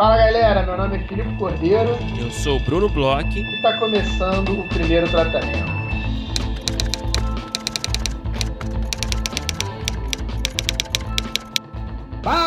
Fala galera, meu nome é Filipe Cordeiro. Eu sou o Bruno Bloch. E está começando o primeiro tratamento. Fala,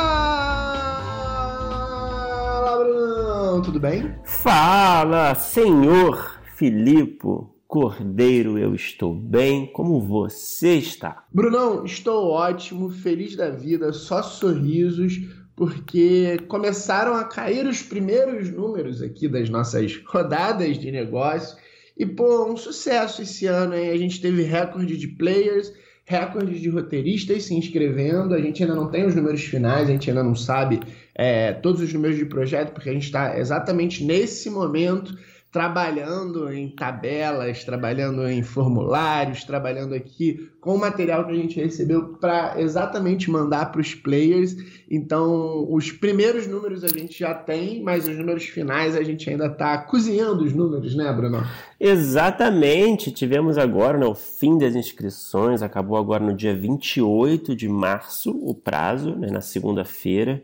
Bruno! Tudo bem? Fala, senhor Filipe Cordeiro, eu estou bem. Como você está? Brunão, estou ótimo, feliz da vida, só sorrisos porque começaram a cair os primeiros números aqui das nossas rodadas de negócio. E, pô, um sucesso esse ano, hein? A gente teve recorde de players, recorde de roteiristas se inscrevendo. A gente ainda não tem os números finais, a gente ainda não sabe é, todos os números de projeto, porque a gente está exatamente nesse momento trabalhando em tabelas, trabalhando em formulários, trabalhando aqui com o material que a gente recebeu para exatamente mandar para os players. Então, os primeiros números a gente já tem, mas os números finais a gente ainda está cozinhando os números, né, Bruno? Exatamente. Tivemos agora né, o fim das inscrições, acabou agora no dia 28 de março o prazo, né, na segunda-feira.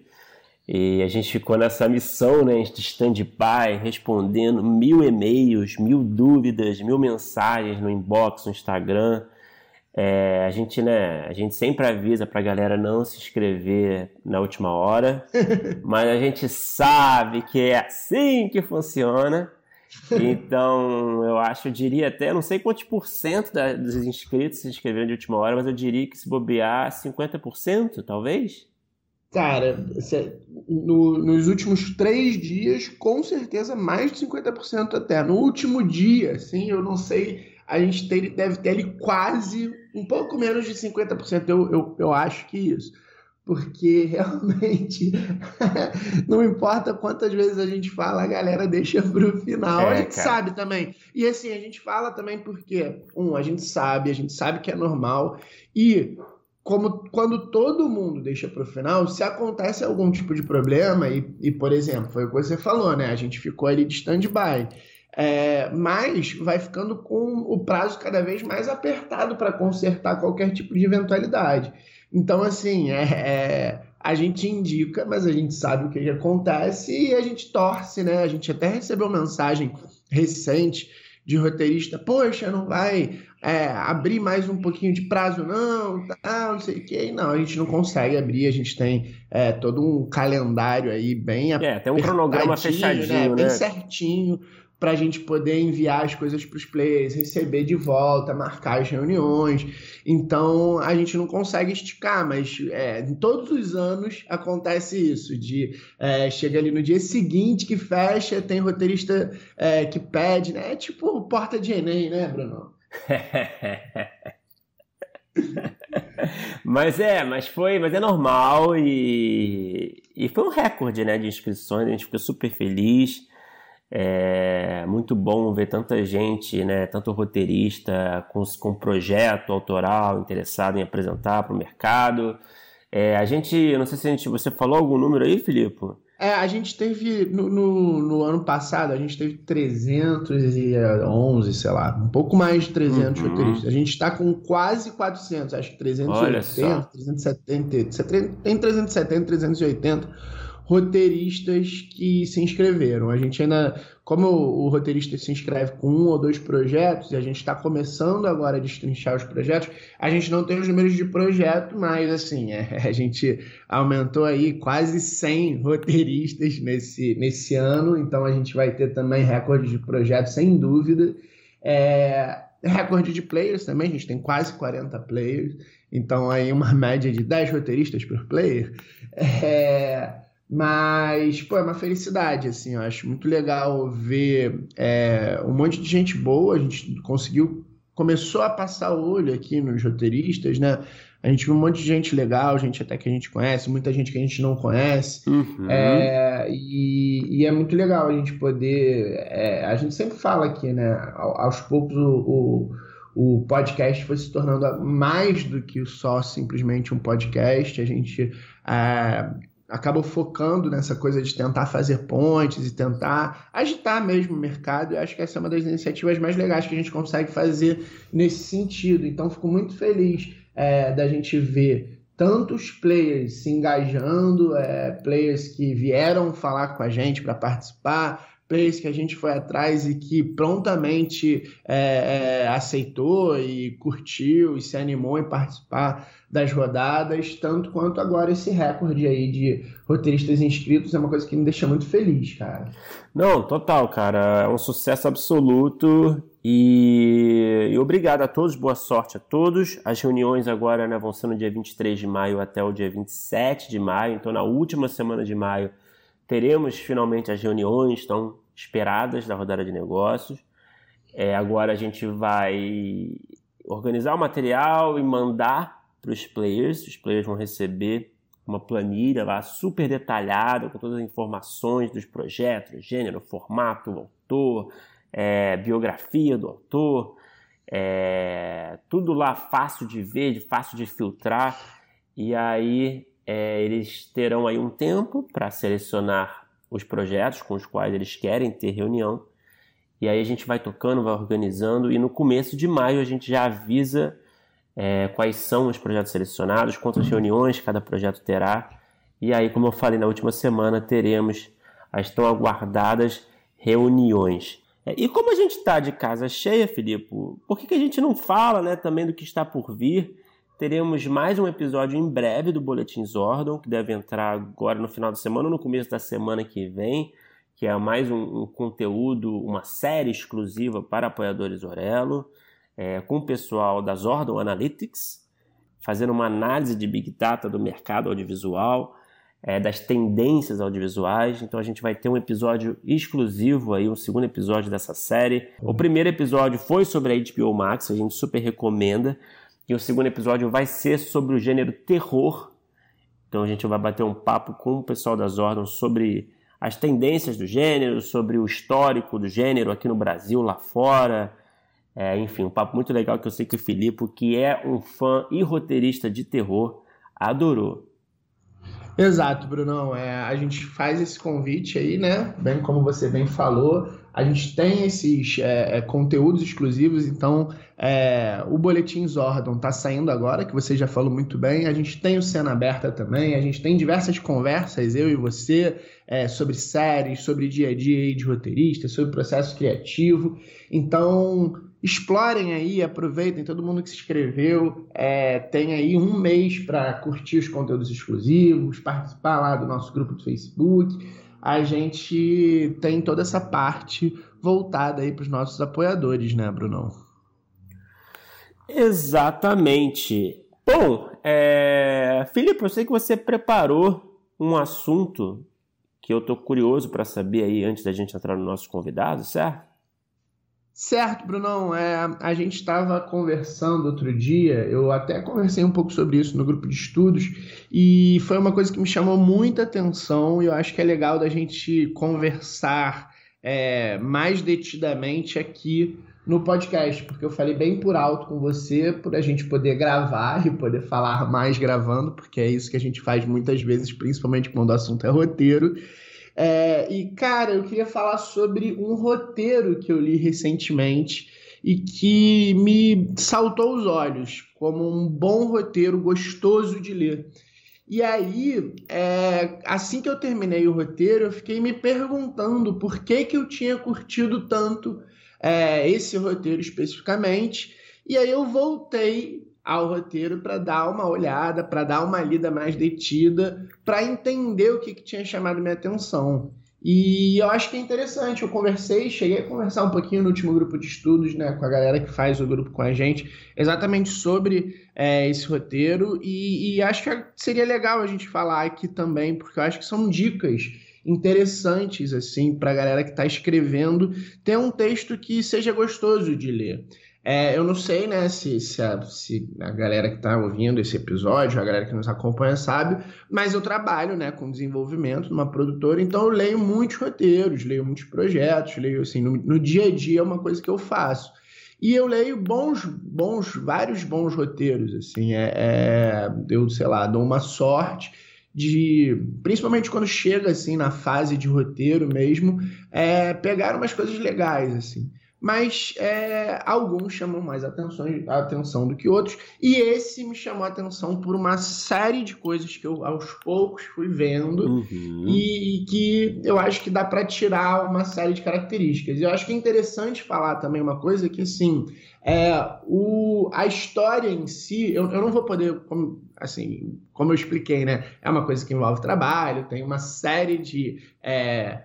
E a gente ficou nessa missão né, de stand-by, respondendo mil e-mails, mil dúvidas, mil mensagens no inbox, no Instagram. É, a, gente, né, a gente sempre avisa para a galera não se inscrever na última hora, mas a gente sabe que é assim que funciona. Então, eu acho, eu diria até, não sei quantos por cento da, dos inscritos se inscreveram de última hora, mas eu diria que se bobear, 50%, talvez. Cara, no, nos últimos três dias, com certeza mais de 50% até. No último dia, sim, eu não sei, a gente ter, deve ter ali quase um pouco menos de 50%. Eu, eu, eu acho que isso. Porque realmente, não importa quantas vezes a gente fala, a galera deixa pro final. É, a gente cara. sabe também. E assim, a gente fala também porque, um, a gente sabe, a gente sabe que é normal. E como quando todo mundo deixa para o final, se acontece algum tipo de problema, e, e, por exemplo, foi o que você falou, né? A gente ficou ali de stand-by. É, mas vai ficando com o prazo cada vez mais apertado para consertar qualquer tipo de eventualidade. Então, assim, é, é, a gente indica, mas a gente sabe o que, que acontece e a gente torce, né? A gente até recebeu mensagem recente de roteirista, poxa, não vai é, abrir mais um pouquinho de prazo, não, tá, não sei o que. Não, a gente não consegue abrir, a gente tem é, todo um calendário aí bem É, tem um cronograma fechadinho, né? né? Bem certinho para a gente poder enviar as coisas para os players, receber de volta, marcar as reuniões. Então a gente não consegue esticar, mas é, todos os anos acontece isso: de é, chega ali no dia seguinte que fecha, tem roteirista é, que pede, né? É tipo porta de Enem, né, Bruno? mas é, mas foi, mas é normal e, e foi um recorde, né, de inscrições. A gente ficou super feliz. É muito bom ver tanta gente, né, tanto roteirista com, com projeto autoral interessado em apresentar para o mercado. É, a gente, eu não sei se a gente, você falou algum número aí, Filipe? É, a gente teve, no, no, no, ano passado, a gente teve 311, sei lá, um pouco mais de 300 uhum. roteiristas. A gente está com quase 400, acho que 380, 370, tem 370, 380 roteiristas que se inscreveram. A gente ainda, como o, o roteirista se inscreve com um ou dois projetos, e a gente está começando agora a destrinchar os projetos, a gente não tem os números de projeto, mas assim, é, a gente aumentou aí quase 100 roteiristas nesse, nesse ano, então a gente vai ter também recorde de projetos, sem dúvida. É, recorde de players também, a gente tem quase 40 players, então aí uma média de 10 roteiristas por player. É, mas, pô, é uma felicidade, assim, eu acho muito legal ver é, um monte de gente boa, a gente conseguiu, começou a passar o olho aqui nos roteiristas, né? A gente viu um monte de gente legal, gente até que a gente conhece, muita gente que a gente não conhece. Uhum. É, e, e, é muito legal a gente poder. É, a gente sempre fala aqui, né? Aos poucos o, o, o podcast foi se tornando mais do que só simplesmente um podcast. A gente é, acabam focando nessa coisa de tentar fazer pontes e tentar agitar mesmo o mercado. Eu acho que essa é uma das iniciativas mais legais que a gente consegue fazer nesse sentido. Então, fico muito feliz é, da gente ver tantos players se engajando, é, players que vieram falar com a gente para participar, players que a gente foi atrás e que prontamente é, é, aceitou e curtiu e se animou em participar das rodadas, tanto quanto agora esse recorde aí de roteiristas inscritos é uma coisa que me deixa muito feliz, cara. Não, total, cara, é um sucesso absoluto e, e obrigado a todos, boa sorte a todos. As reuniões agora né, vão ser no dia 23 de maio até o dia 27 de maio, então na última semana de maio teremos finalmente as reuniões tão esperadas da rodada de negócios. É, agora a gente vai organizar o material e mandar para os players. Os players vão receber uma planilha lá super detalhada com todas as informações dos projetos, gênero, formato, autor, é, biografia do autor, é, tudo lá fácil de ver, fácil de filtrar. E aí é, eles terão aí um tempo para selecionar os projetos com os quais eles querem ter reunião. E aí a gente vai tocando, vai organizando, e no começo de maio a gente já avisa é, quais são os projetos selecionados, quantas reuniões cada projeto terá. E aí, como eu falei na última semana, teremos as tão aguardadas reuniões. É, e como a gente está de casa cheia, Filipe, por que, que a gente não fala né, também do que está por vir? Teremos mais um episódio em breve do Boletim Zordon, que deve entrar agora no final da semana ou no começo da semana que vem, que é mais um, um conteúdo, uma série exclusiva para apoiadores Orelo, é, com o pessoal da Zordon Analytics, fazendo uma análise de Big Data do mercado audiovisual, é, das tendências audiovisuais. Então a gente vai ter um episódio exclusivo aí, um segundo episódio dessa série. O primeiro episódio foi sobre a HBO Max, a gente super recomenda. E o segundo episódio vai ser sobre o gênero terror. Então a gente vai bater um papo com o pessoal das ordens sobre as tendências do gênero, sobre o histórico do gênero aqui no Brasil, lá fora. É, enfim, um papo muito legal que eu sei que o Filipe, que é um fã e roteirista de terror, adorou. Exato, Brunão. É, a gente faz esse convite aí, né? Bem como você bem falou, a gente tem esses é, é conteúdos exclusivos, então é, o Boletim Zordon está saindo agora, que você já falou muito bem. A gente tem o Cena Aberta também, a gente tem diversas conversas, eu e você, é, sobre séries, sobre dia a dia de roteirista, sobre processo criativo. Então, explorem aí, aproveitem todo mundo que se inscreveu. É, tem aí um mês para curtir os conteúdos exclusivos, participar lá do nosso grupo do Facebook. A gente tem toda essa parte voltada aí para os nossos apoiadores, né, Brunão? Exatamente. Bom, é... Filipe, eu sei que você preparou um assunto que eu tô curioso para saber aí antes da gente entrar no nosso convidado, certo? Certo, Brunão. É, a gente estava conversando outro dia, eu até conversei um pouco sobre isso no grupo de estudos, e foi uma coisa que me chamou muita atenção, e eu acho que é legal da gente conversar é, mais detidamente aqui no podcast, porque eu falei bem por alto com você, por a gente poder gravar e poder falar mais gravando, porque é isso que a gente faz muitas vezes, principalmente quando o assunto é roteiro. É, e, cara, eu queria falar sobre um roteiro que eu li recentemente e que me saltou os olhos como um bom roteiro gostoso de ler. E aí, é, assim que eu terminei o roteiro, eu fiquei me perguntando por que, que eu tinha curtido tanto é, esse roteiro especificamente. E aí eu voltei ao roteiro para dar uma olhada, para dar uma lida mais detida, para entender o que, que tinha chamado minha atenção. E eu acho que é interessante. Eu conversei, cheguei a conversar um pouquinho no último grupo de estudos, né, com a galera que faz o grupo com a gente, exatamente sobre é, esse roteiro. E, e acho que seria legal a gente falar aqui também, porque eu acho que são dicas interessantes assim para a galera que está escrevendo ter um texto que seja gostoso de ler. É, eu não sei, né, se, se, a, se a galera que está ouvindo esse episódio, a galera que nos acompanha sabe, mas eu trabalho, né, com desenvolvimento numa produtora, então eu leio muitos roteiros, leio muitos projetos, leio assim, no, no dia a dia é uma coisa que eu faço. E eu leio bons, bons, vários bons roteiros, assim, é, é eu, sei lá, dou uma sorte de, principalmente quando chega assim na fase de roteiro mesmo, é, pegar umas coisas legais assim. Mas é, alguns chamam mais atenção, atenção do que outros, e esse me chamou a atenção por uma série de coisas que eu aos poucos fui vendo uhum. e, e, que eu acho que dá para tirar uma série de características. E eu acho que é interessante falar também uma coisa que, assim, é, o, a história em si, eu, eu não vou poder, como, assim, como eu expliquei, né? É uma coisa que envolve trabalho, tem uma série de. É,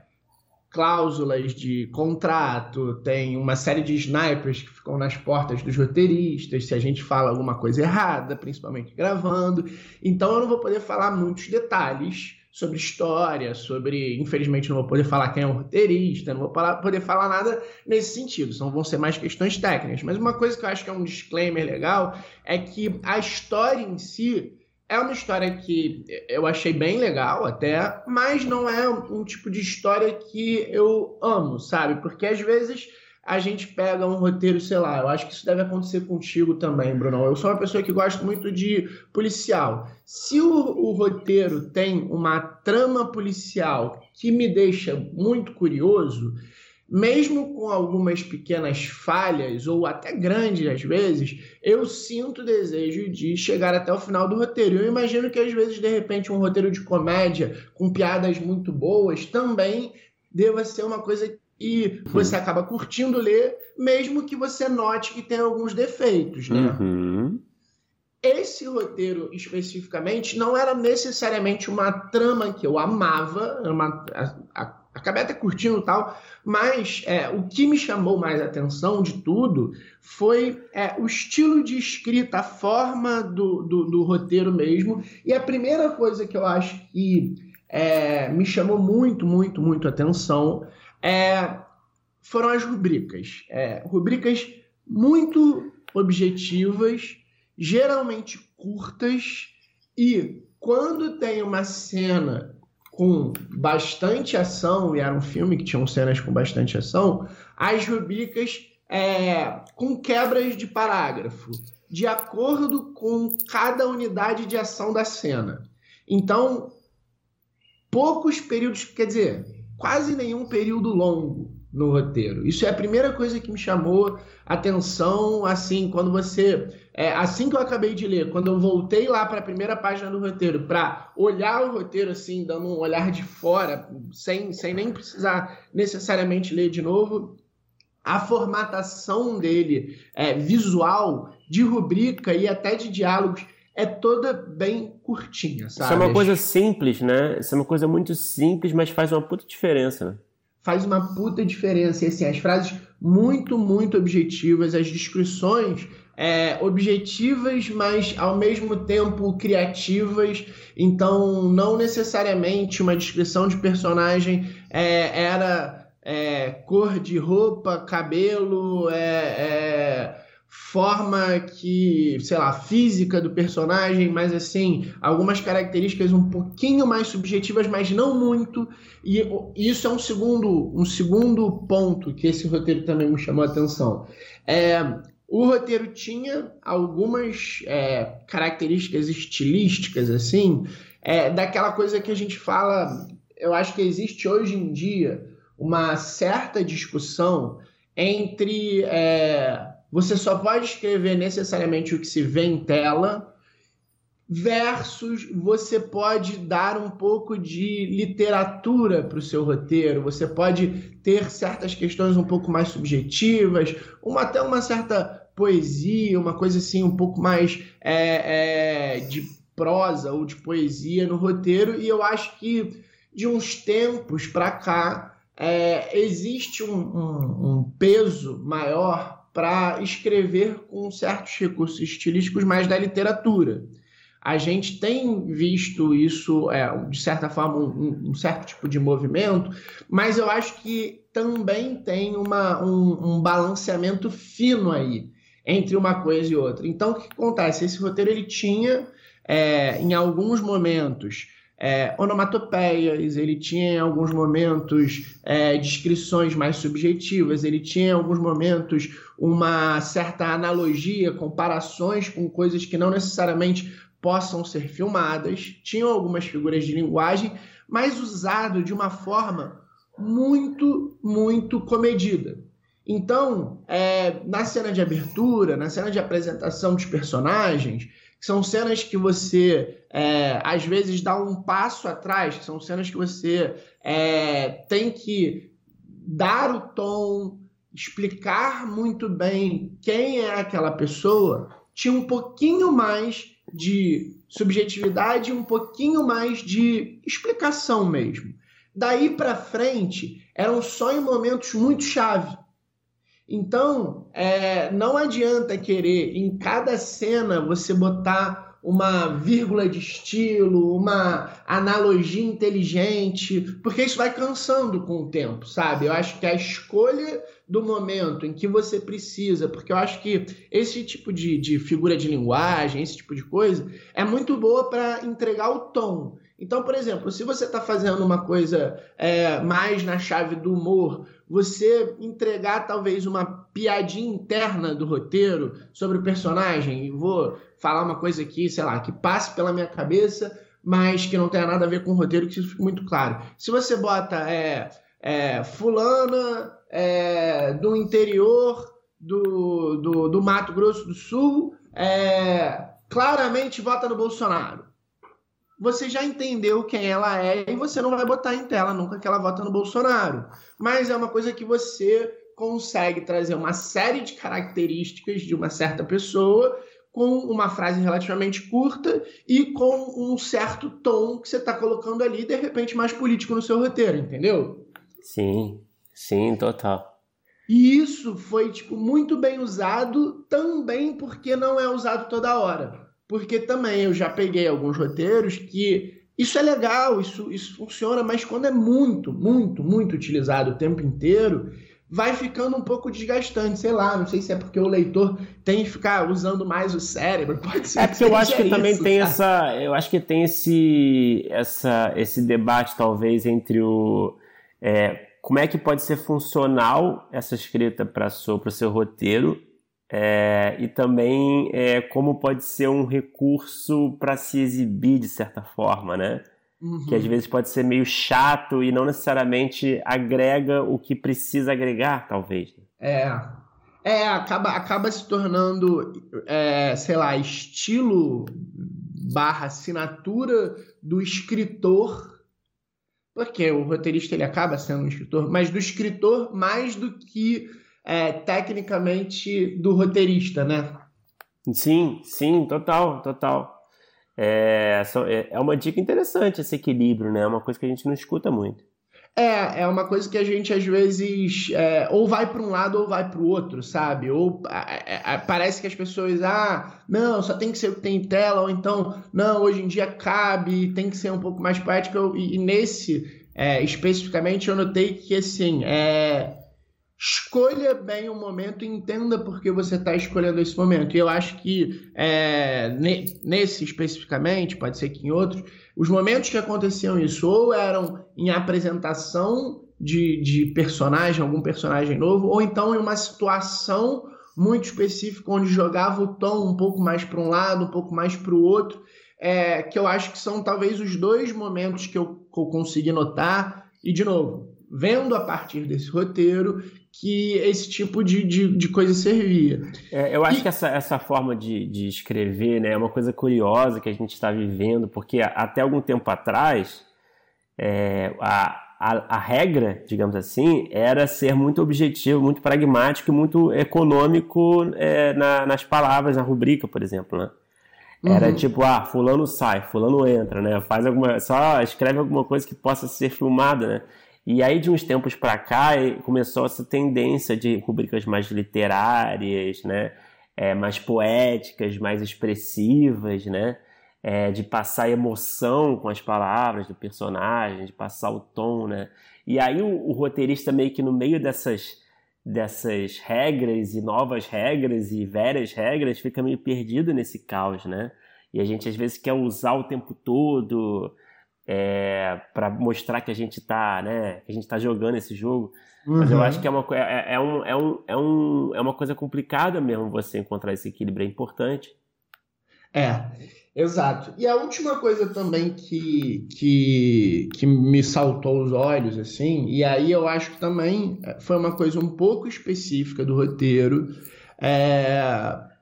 cláusulas de contrato, tem uma série de snipers que ficam nas portas dos roteiristas se a gente fala alguma coisa errada, principalmente gravando. Então eu não vou poder falar muitos detalhes sobre história, sobre. Infelizmente, não vou poder falar quem é o roteirista, não vou poder falar nada nesse sentido, são, vão ser mais questões técnicas. Mas uma coisa que eu acho que é um disclaimer legal é que a história em si é uma história que eu achei bem legal até, mas não é um tipo de história que eu amo, sabe? Porque às vezes a gente pega um roteiro, sei lá, eu acho que isso deve acontecer contigo também, Bruno. Eu sou uma pessoa que gosta muito de policial. Se o, o roteiro tem uma trama policial que me deixa muito curioso, mesmo com algumas pequenas falhas, ou até grandes às vezes, eu sinto o desejo de chegar até o final do roteiro. Eu imagino que às vezes, de repente, um roteiro de comédia com piadas muito boas também deva ser uma coisa que você acaba curtindo ler, mesmo que você note que tem alguns defeitos, né? Uhum. Esse roteiro especificamente não era necessariamente uma trama que eu amava, uma, a, a, acabei até curtindo tal, mas é, o que me chamou mais atenção de tudo foi é, o estilo de escrita, a forma do, do, do, roteiro mesmo. E a primeira coisa que eu acho que é, me chamou muito, muito, muito atenção é, foram as rubricas. É, rubricas muito objetivas, geralmente curtas, e quando tem uma cena com bastante ação, e era um filme que tinha cenas com bastante ação, as rubricas é, com quebras de parágrafo, de acordo com cada unidade de ação da cena. Então, poucos períodos, quer dizer, quase nenhum período longo no roteiro. Isso é a primeira coisa que me chamou atenção, assim, quando você é, assim que eu acabei de ler, quando eu voltei lá para a primeira página do roteiro, para olhar o roteiro assim, dando um olhar de fora, sem, sem nem precisar necessariamente ler de novo, a formatação dele, é, visual, de rubrica e até de diálogos, é toda bem curtinha, sabe? Isso é uma coisa simples, né? Isso é uma coisa muito simples, mas faz uma puta diferença, né? Faz uma puta diferença. E assim, as frases muito, muito objetivas, as descrições é, objetivas, mas ao mesmo tempo criativas. Então, não necessariamente uma descrição de personagem é, era é, cor de roupa, cabelo, é, é, forma que, sei lá, física do personagem, mas assim, algumas características um pouquinho mais subjetivas, mas não muito. E isso é um segundo, um segundo ponto que esse roteiro também me chamou a atenção. É, o roteiro tinha algumas é, características estilísticas, assim, é, daquela coisa que a gente fala. Eu acho que existe hoje em dia uma certa discussão entre é, você só pode escrever necessariamente o que se vê em tela versus você pode dar um pouco de literatura para o seu roteiro, você pode ter certas questões um pouco mais subjetivas, uma, até uma certa poesia, uma coisa assim um pouco mais é, é, de prosa ou de poesia no roteiro, e eu acho que de uns tempos para cá é, existe um, um, um peso maior para escrever com certos recursos estilísticos mais da literatura. A gente tem visto isso, é, de certa forma, um, um, certo tipo de movimento, mas eu acho que também tem uma, um, um balanceamento fino aí entre uma coisa e outra. Então, o que acontece? Esse roteiro ele tinha, é, em alguns momentos, é, onomatopeias, ele tinha em alguns momentos é, descrições mais subjetivas, ele tinha em alguns momentos uma certa analogia, comparações com coisas que não necessariamente possam ser filmadas, tinham algumas figuras de linguagem, mas usado de uma forma muito, muito comedida. Então, é, na cena de abertura, na cena de apresentação dos personagens, são cenas que você é, às vezes dá um passo atrás, são cenas que você é, tem que dar o tom, explicar muito bem quem é aquela pessoa, tinha um pouquinho mais de subjetividade, um pouquinho mais de explicação mesmo. Daí para frente, eram só em momentos muito chave. Então, é, não adianta querer em cada cena você botar uma vírgula de estilo, uma analogia inteligente, porque isso vai cansando com o tempo, sabe? Eu acho que a escolha do momento em que você precisa, porque eu acho que esse tipo de, de figura de linguagem, esse tipo de coisa, é muito boa para entregar o tom. Então, por exemplo, se você está fazendo uma coisa é, mais na chave do humor, você entregar talvez uma piadinha interna do roteiro sobre o personagem, e vou falar uma coisa aqui, sei lá, que passe pela minha cabeça, mas que não tenha nada a ver com o roteiro, que isso fique muito claro. Se você bota é, é, fulana é, do interior do, do, do, Mato Grosso do Sul, é, claramente vota no Bolsonaro. Você já entendeu quem ela é e você não vai botar em tela nunca que ela vota no Bolsonaro. Mas é uma coisa que você consegue trazer uma série de características de uma certa pessoa com uma frase relativamente curta e com um certo tom que você está colocando ali, de repente, mais político no seu roteiro, entendeu? Sim, sim, total. E isso foi, tipo, muito bem usado também porque não é usado toda hora. Porque também eu já peguei alguns roteiros que isso é legal, isso, isso funciona, mas quando é muito, muito, muito utilizado o tempo inteiro, vai ficando um pouco desgastante, sei lá, não sei se é porque o leitor tem que ficar usando mais o cérebro, pode ser. É porque eu acho que isso, também tem essa, eu acho que tem esse, essa, esse debate talvez entre o é, como é que pode ser funcional essa escrita para o seu roteiro é, e também é, como pode ser um recurso para se exibir de certa forma, né? Uhum. Que às vezes pode ser meio chato e não necessariamente agrega o que precisa agregar, talvez. É. É, acaba, acaba se tornando, é, sei lá, estilo barra assinatura do escritor, porque o roteirista ele acaba sendo um escritor, mas do escritor mais do que é, tecnicamente do roteirista, né? Sim, sim, total, total. É, é, é uma dica interessante esse equilíbrio, né? É uma coisa que a gente não escuta muito. É, é uma coisa que a gente às vezes é, ou vai para um lado ou vai para o outro, sabe? Ou é, é, parece que as pessoas, ah, não, só tem que ser o que tem em tela, ou então, não, hoje em dia cabe, tem que ser um pouco mais prático. E, e nesse, é, especificamente, eu notei que, assim, é, escolha bem o momento e entenda por que você está escolhendo esse momento. E eu acho que é, nesse especificamente, pode ser que em outros, os momentos que aconteciam isso ou eram em apresentação de, de personagem, algum personagem novo, ou então em uma situação muito específica onde jogava o tom um pouco mais para um lado, um pouco mais para o outro, é, que eu acho que são talvez os dois momentos que eu, que eu consegui notar. E, de novo, vendo a partir desse roteiro que esse tipo de, de, de coisa servia. É, eu acho e... que essa, essa forma de, de escrever né, é uma coisa curiosa que a gente está vivendo, porque até algum tempo atrás é, a, a, a, regra, digamos assim, era ser muito objetivo, muito pragmático e muito econômico é, na, nas palavras, na rubrica, por exemplo, né? Era uhum. tipo, ah, fulano sai, fulano entra, né? Faz alguma, só escreve alguma coisa que possa ser filmada, né? E aí, de uns tempos para cá, começou essa tendência de rubricas mais literárias, né? É, mais poéticas, mais expressivas, né? É, de passar emoção com as palavras do personagem, de passar o tom, né? E aí o, o roteirista meio que no meio dessas, dessas regras e novas regras e velhas regras fica meio perdido nesse caos, né? E a gente às vezes quer usar o tempo todo é, para mostrar que a gente está né, que a gente tá jogando esse jogo. Uhum. Mas eu acho que é uma, é, é, um, é, um, é, um, é uma coisa complicada mesmo você encontrar esse equilíbrio, é importante. É, exato. E a última coisa também que, que, que me saltou os olhos, assim, e aí eu acho que também foi uma coisa um pouco específica do roteiro, é,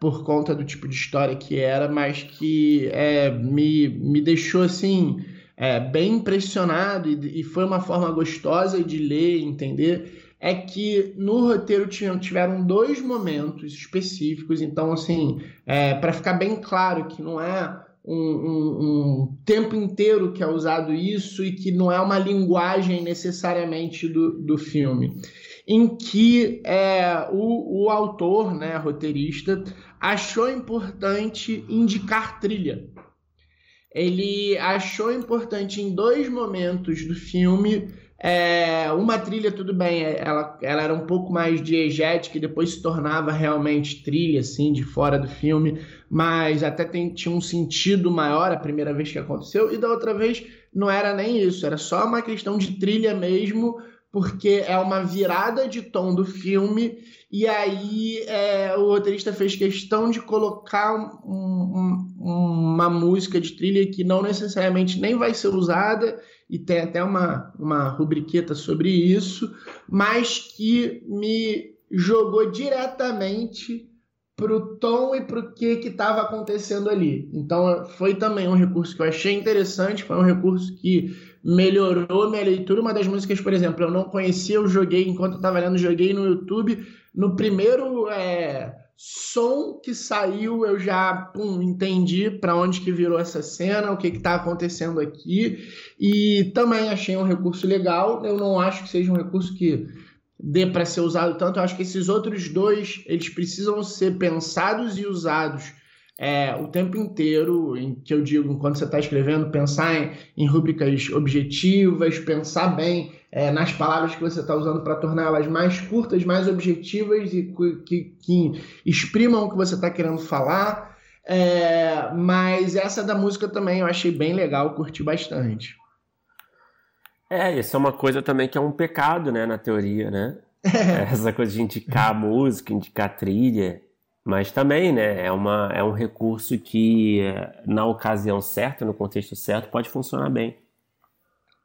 por conta do tipo de história que era, mas que é, me, me deixou assim é, bem impressionado e, e, foi uma forma gostosa de ler e entender. É que no roteiro tiveram dois momentos específicos, então, assim, é, para ficar bem claro que não é um, um, um, tempo inteiro que é usado isso e que não é uma linguagem necessariamente do, do filme em que é, o, o autor, né, roteirista, achou importante indicar trilha. Ele achou importante em dois momentos do filme é, uma trilha, tudo bem, ela, ela era um pouco mais diegética e depois se tornava realmente trilha, assim, de fora do filme, mas até tem, tinha um sentido maior a primeira vez que aconteceu, e da outra vez não era nem isso, era só uma questão de trilha mesmo, porque é uma virada de tom do filme, e aí é, o roteirista fez questão de colocar um, um, uma música de trilha que não necessariamente nem vai ser usada, e tem até uma, uma rubriqueta sobre isso, mas que me jogou diretamente para o tom e para o que estava acontecendo ali. Então foi também um recurso que eu achei interessante, foi um recurso que melhorou minha leitura. Uma das músicas, por exemplo, eu não conhecia, eu joguei enquanto eu estava lendo, joguei no YouTube. No primeiro é, som que saiu, eu já pum, entendi para onde que virou essa cena, o que está acontecendo aqui. E também achei um recurso legal. Eu não acho que seja um recurso que dê para ser usado tanto. Eu acho que esses outros dois, eles precisam ser pensados e usados é, o tempo inteiro, em que eu digo, enquanto você está escrevendo, pensar em, em rubricas objetivas, pensar bem é, nas palavras que você está usando para torná-las mais curtas, mais objetivas e que, que exprimam o que você está querendo falar. É, mas essa da música também eu achei bem legal, curti bastante. É, isso é uma coisa também que é um pecado, né, na teoria, né? É. Essa coisa de indicar música, indicar trilha. Mas também, né, é, uma, é um recurso que, na ocasião certa, no contexto certo, pode funcionar bem.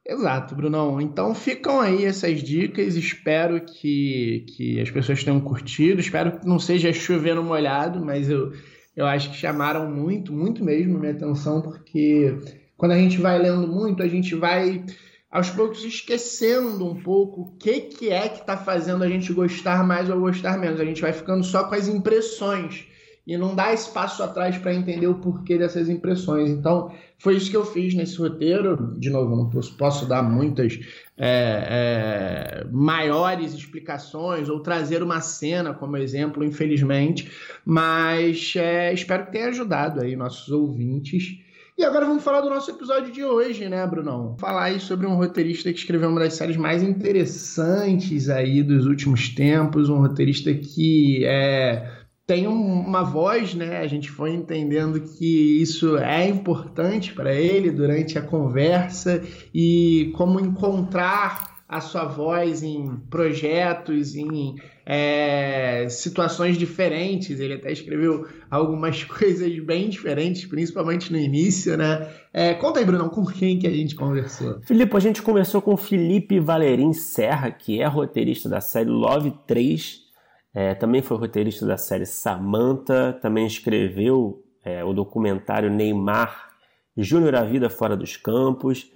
Exato, Brunão. Então ficam aí essas dicas. Espero que, que as pessoas tenham curtido. Espero que não seja chovendo molhado, mas eu, eu acho que chamaram muito, muito mesmo minha atenção, porque quando a gente vai lendo muito, a gente vai aos poucos esquecendo um pouco o que, que é que está fazendo a gente gostar mais ou gostar menos. A gente vai ficando só com as impressões e não dá espaço atrás para entender o porquê dessas impressões. Então, foi isso que eu fiz nesse roteiro. De novo, não posso, posso dar muitas é, é, maiores explicações ou trazer uma cena como exemplo, infelizmente, mas é, espero que tenha ajudado aí nossos ouvintes e agora vamos falar do nosso episódio de hoje, né, Brunão? Falar aí sobre um roteirista que escreveu uma das séries mais interessantes aí dos últimos tempos, um roteirista que é, tem uma voz, né? A gente foi entendendo que isso é importante para ele durante a conversa e como encontrar a sua voz em projetos, em é, situações diferentes. Ele até escreveu algumas coisas bem diferentes, principalmente no início, né? É, conta aí, Bruno, com quem que a gente conversou? Filipe, a gente conversou com Felipe Valerim Serra, que é roteirista da série Love 3. É, também foi roteirista da série Samantha, também escreveu é, o documentário Neymar Júnior a Vida Fora dos Campos.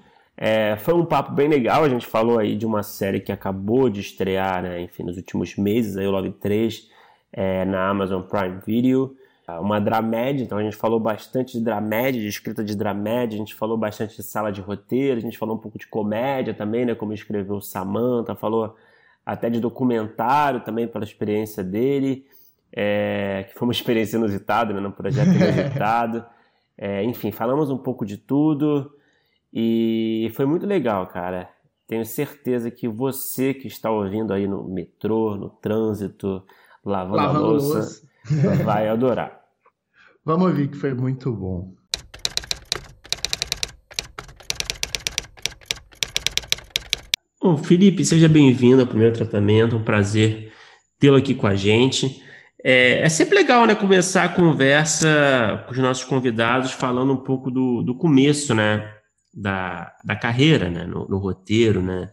É, foi um papo bem legal, a gente falou aí de uma série que acabou de estrear, né, enfim, nos últimos meses, aí o Love 3, é, na Amazon Prime Video, uma dramédia, então a gente falou bastante de dramédia, de escrita de dramédia, a gente falou bastante de sala de roteiro, a gente falou um pouco de comédia também, né, como escreveu Samantha, falou até de documentário também pela experiência dele, é, que foi uma experiência inusitada, né, no projeto inusitado, é, enfim, falamos um pouco de tudo, e foi muito legal, cara. Tenho certeza que você que está ouvindo aí no metrô, no trânsito, lavando, lavando a louça, louça. vai adorar. Vamos ouvir que foi muito bom. Bom, Felipe, seja bem-vindo ao primeiro tratamento. Um prazer tê-lo aqui com a gente. É, é, sempre legal, né, começar a conversa com os nossos convidados falando um pouco do, do começo, né, da, da carreira, né, no, no roteiro, né.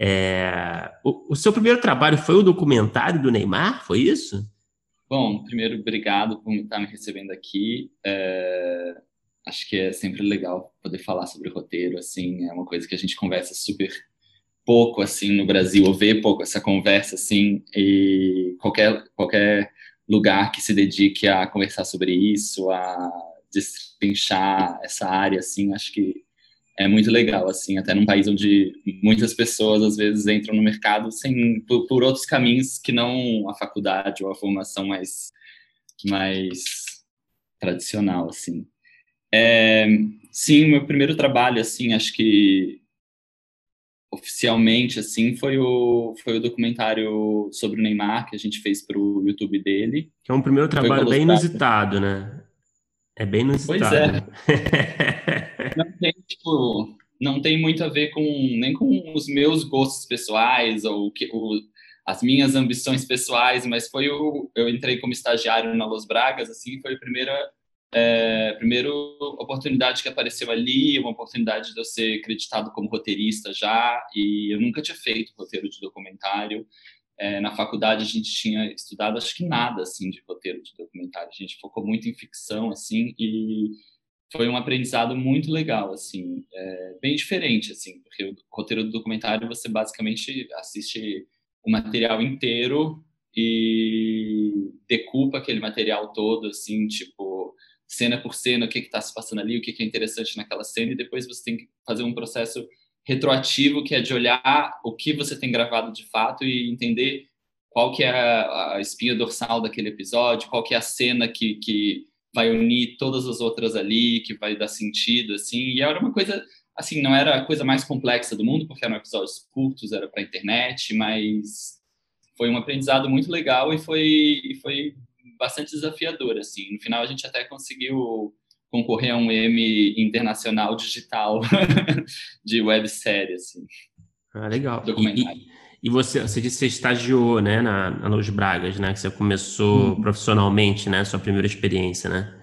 É, o, o, seu primeiro trabalho foi o documentário do Neymar, foi isso? Bom, primeiro, obrigado por estar me recebendo aqui. É, acho que é sempre legal poder falar sobre roteiro, assim, é uma coisa que a gente conversa super pouco, assim, no Brasil, ou vê pouco essa conversa, assim, e qualquer, qualquer lugar que se dedique a conversar sobre isso, a destrinchar essa área, assim, acho que é muito legal, assim, até num país onde muitas pessoas às vezes entram no mercado sem por, por outros caminhos que não a faculdade ou a formação mais mais tradicional, assim. É, sim, meu primeiro trabalho, assim, acho que oficialmente, assim, foi o, foi o documentário sobre o Neymar que a gente fez para o YouTube dele. Que é um primeiro trabalho bem inusitado, né? É bem inusitado. Pois é. não, tem, tipo, não tem muito a ver com nem com os meus gostos pessoais ou que, o, as minhas ambições pessoais, mas foi o eu entrei como estagiário na Los Bragas, assim, foi a primeira é, oportunidade que apareceu ali, uma oportunidade de eu ser acreditado como roteirista já, e eu nunca tinha feito roteiro de documentário. É, na faculdade a gente tinha estudado acho que nada assim de roteiro de documentário. A gente focou muito em ficção assim e foi um aprendizado muito legal assim, é, bem diferente assim, porque o roteiro do documentário você basicamente assiste o material inteiro e decupa aquele material todo assim, tipo cena por cena, o que está se passando ali, o que, que é interessante naquela cena, e depois você tem que fazer um processo retroativo, que é de olhar o que você tem gravado de fato e entender qual que é a, espinha dorsal daquele episódio, qual que é a cena que, que vai unir todas as outras ali, que vai dar sentido, assim, e era uma coisa, assim, não era a coisa mais complexa do mundo, porque eram episódios curtos, era para internet, mas foi um aprendizado muito legal e foi, foi bastante desafiador, assim. No final, a gente até conseguiu concorrer a um M internacional digital de websérie, assim. Ah, legal. E, e, você, você disse que você estagiou, né, na, na Luz Bragas, né, que você começou uhum. profissionalmente, né, sua primeira experiência, né?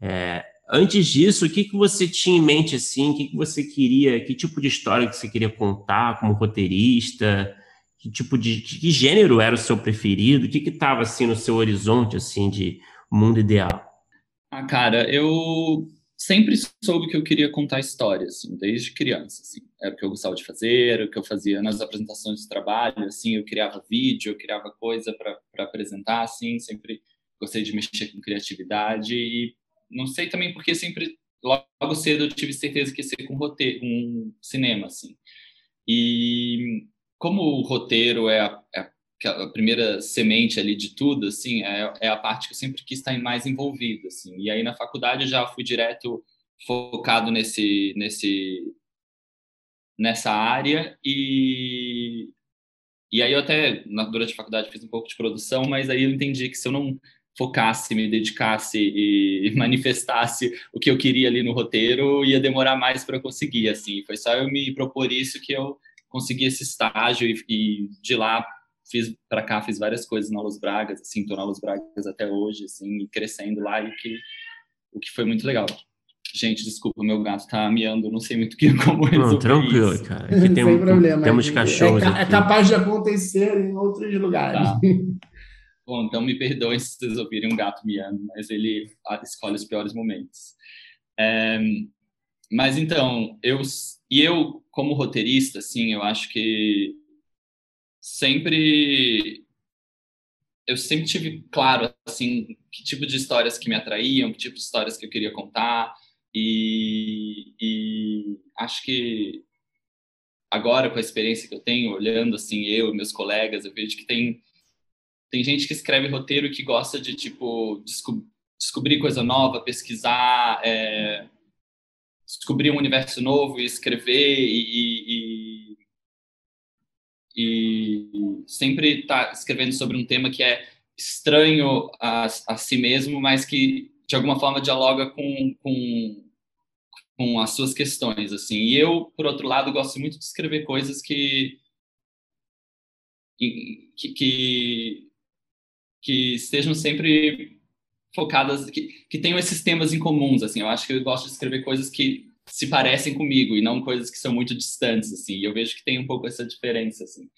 É, antes disso, o que, que você tinha em mente, assim, o que, que você queria, que tipo de história que você queria contar como roteirista? que tipo de que gênero era o seu preferido? O que estava assim no seu horizonte assim de mundo ideal? Ah, cara, eu sempre soube que eu queria contar histórias, assim, desde criança, assim. Era o que eu gostava de fazer, o que eu fazia nas apresentações de trabalho, assim, eu criava vídeo, eu criava coisa para apresentar, assim, sempre gostei de mexer com criatividade e não sei também porque sempre logo cedo eu tive certeza que ia ser com roteiro, com cinema, assim. E como o roteiro é a, é a, primeira semente ali de tudo, assim, é, é, a parte que eu sempre quis estar mais envolvido, assim. E aí na faculdade eu já fui direto focado nesse, nesse, nessa área e e aí eu até durante a faculdade fiz um pouco de produção, mas aí eu entendi que se eu não focasse, me dedicasse e manifestasse o que eu queria ali no roteiro, ia demorar mais para conseguir, assim. Foi só eu me propor isso que eu consegui esse estágio e, e de lá fiz para cá fiz várias coisas na Los Bragas, assim, tô na Los Bragas até hoje, assim, crescendo lá e que o que foi muito legal. Gente, desculpa, meu gato tá miando, não sei muito que como resolver Não, tranquilo, isso. cara. Aqui tem, problema. Temos cachorros. É, é, capaz de acontecer em outros lugares. Tá. Bom, então me perdoem se vocês ouvirem um gato miando, mas ele escolhe os piores momentos. É, mas então, eu e eu como roteirista, assim, eu acho que sempre eu sempre tive claro assim que tipo de histórias que me atraíam, que tipo de histórias que eu queria contar e, e acho que agora com a experiência que eu tenho olhando assim eu e meus colegas eu vejo que tem tem gente que escreve roteiro que gosta de tipo desco descobrir coisa nova, pesquisar, é, descobrir um universo novo e escrever e, e, e sempre estar tá escrevendo sobre um tema que é estranho a, a si mesmo, mas que de alguma forma dialoga com, com, com as suas questões, assim. E eu, por outro lado, gosto muito de escrever coisas que que, que que estejam sempre focadas, que, que tenham esses temas em comuns, assim. Eu acho que eu gosto de escrever coisas que se parecem comigo e não coisas que são muito distantes, assim. E eu vejo que tem um pouco essa diferença, assim.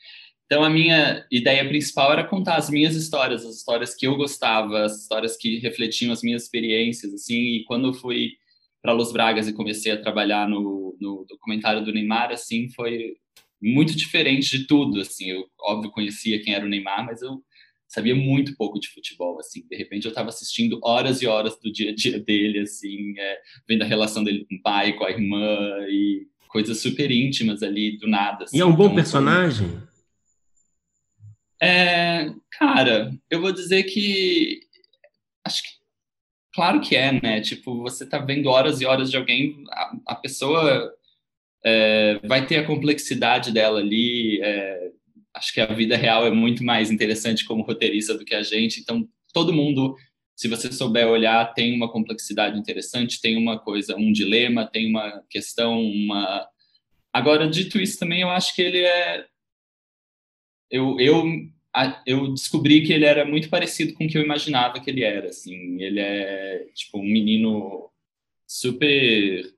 Então, a minha ideia principal era contar as minhas histórias, as histórias que eu gostava, as histórias que refletiam as minhas experiências, assim. E quando eu fui para Los Bragas e comecei a trabalhar no, no documentário do Neymar, assim, foi muito diferente de tudo, assim. Eu, óbvio, conhecia quem era o Neymar, mas eu sabia muito pouco de futebol, assim. De repente, eu estava assistindo horas e horas do dia a dia dele, assim, é, vendo a relação dele com o pai, com a irmã e coisas super íntimas ali, do nada. Assim. E é um bom então, personagem? Foi é, cara, eu vou dizer que acho que claro que é, né? Tipo, você tá vendo horas e horas de alguém, a, a pessoa é, vai ter a complexidade dela ali. É, acho que a vida real é muito mais interessante como roteirista do que a gente. Então, todo mundo, se você souber olhar, tem uma complexidade interessante, tem uma coisa, um dilema, tem uma questão, uma. Agora, dito isso, também eu acho que ele é eu, eu, eu descobri que ele era muito parecido com o que eu imaginava que ele era, assim. Ele é, tipo, um menino super...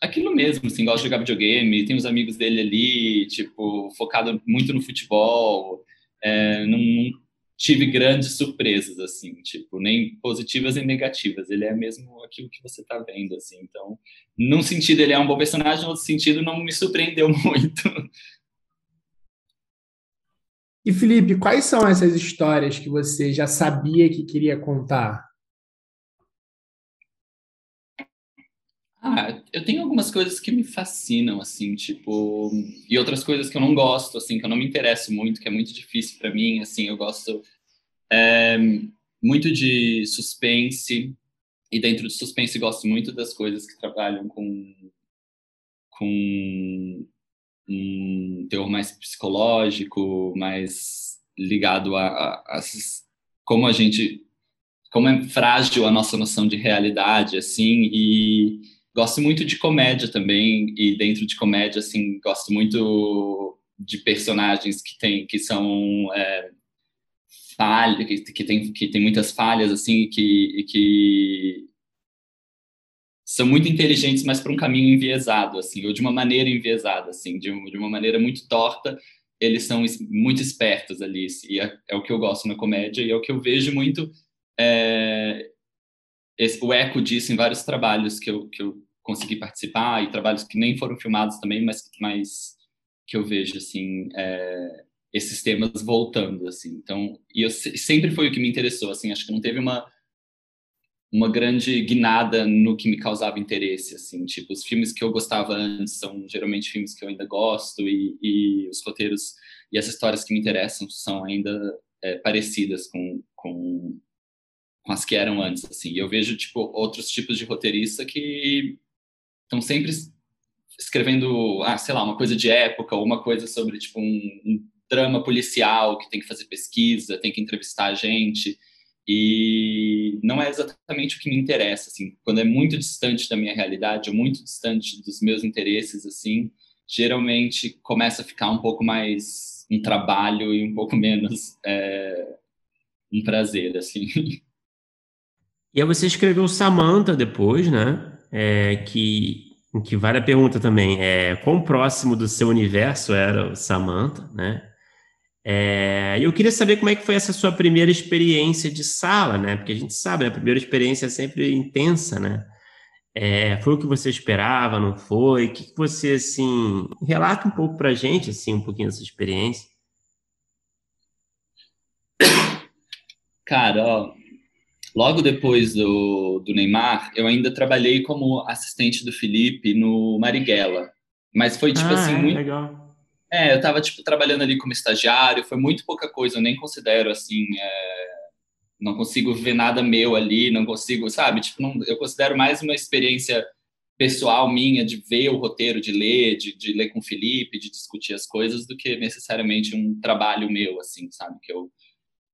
Aquilo mesmo, assim, gosta de jogar videogame, tem os amigos dele ali, tipo, focado muito no futebol. É, não, tive grandes surpresas, assim, tipo, nem positivas nem negativas. Ele é mesmo aquilo que você tá vendo, assim. Então, num sentido, ele é um bom personagem, no outro sentido, não me surpreendeu muito. E Felipe, quais são essas histórias que você já sabia que queria contar? Ah, eu tenho algumas coisas que me fascinam, assim, tipo, e outras coisas que eu não gosto, assim, que eu não me interesso muito, que é muito difícil para mim, assim, eu gosto é, muito de suspense, e dentro de suspense gosto muito das coisas que trabalham com com um teor mais psicológico, mais ligado a, a, a, como a gente como é frágil a nossa noção de realidade assim e gosto muito de comédia também e dentro de comédia assim gosto muito de personagens que tem que são é, falha que, que tem que tem muitas falhas assim que que são muito inteligentes, mas para um caminho enviesado, assim, ou de uma maneira enviesada, assim, de, de uma maneira muito torta, eles são muito espertos ali, e é, é, o que eu gosto na comédia, e é o que eu vejo muito é, esse, o eco disso em vários trabalhos que eu, que eu consegui participar, e trabalhos que nem foram filmados também, mas, mas que eu vejo, assim, é, esses temas voltando, assim, então, e eu, sempre foi o que me interessou, assim, acho que não teve uma uma grande guinada no que me causava interesse, assim, tipo, os filmes que eu gostava antes são geralmente filmes que eu ainda gosto e, e os roteiros e as histórias que me interessam são ainda é, parecidas com, com, com as que eram antes, assim. Eu vejo, tipo, outros tipos de roteirista que estão sempre escrevendo, ah, sei lá, uma coisa de época ou uma coisa sobre, tipo, um, um drama policial que tem que fazer pesquisa, tem que entrevistar a gente e não é exatamente o que me interessa, assim, quando é muito distante da minha realidade, muito distante dos meus interesses, assim, geralmente começa a ficar um pouco mais um trabalho e um pouco menos é, um prazer, assim. E aí você escreveu Samantha depois, né? É, que, que vale a pergunta também, é, quão próximo do seu universo era o Samantha, né? É, eu queria saber como é que foi essa sua primeira experiência de sala, né? Porque a gente sabe, né? a primeira experiência é sempre intensa, né? É, foi o que você esperava, não foi? O que, que você, assim... Relata um pouco pra gente, assim, um pouquinho dessa experiência. Cara, ó, logo depois do, do Neymar, eu ainda trabalhei como assistente do Felipe no Marighella. Mas foi, tipo ah, assim, é, muito... Legal é, eu tava, tipo, trabalhando ali como estagiário, foi muito pouca coisa, eu nem considero, assim, é... não consigo ver nada meu ali, não consigo, sabe? Tipo, não... eu considero mais uma experiência pessoal minha de ver o roteiro, de ler, de, de ler com o Felipe, de discutir as coisas, do que necessariamente um trabalho meu, assim, sabe? Que eu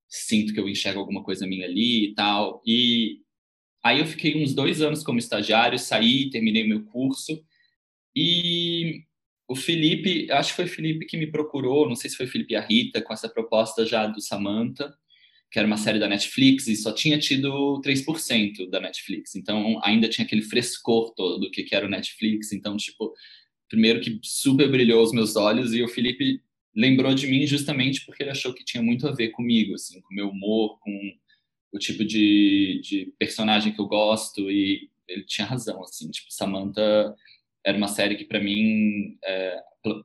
sinto que eu enxergo alguma coisa minha ali e tal. E aí eu fiquei uns dois anos como estagiário, saí, terminei meu curso, e o Felipe, acho que foi o Felipe que me procurou, não sei se foi o Felipe e a Rita, com essa proposta já do Samantha. que era uma série da Netflix e só tinha tido 3% da Netflix. Então ainda tinha aquele frescor todo do que, que era o Netflix. Então, tipo, primeiro que super brilhou os meus olhos e o Felipe lembrou de mim justamente porque ele achou que tinha muito a ver comigo, assim, com o meu humor, com o tipo de, de personagem que eu gosto e ele tinha razão, assim, tipo, Samantha era uma série que para mim, é,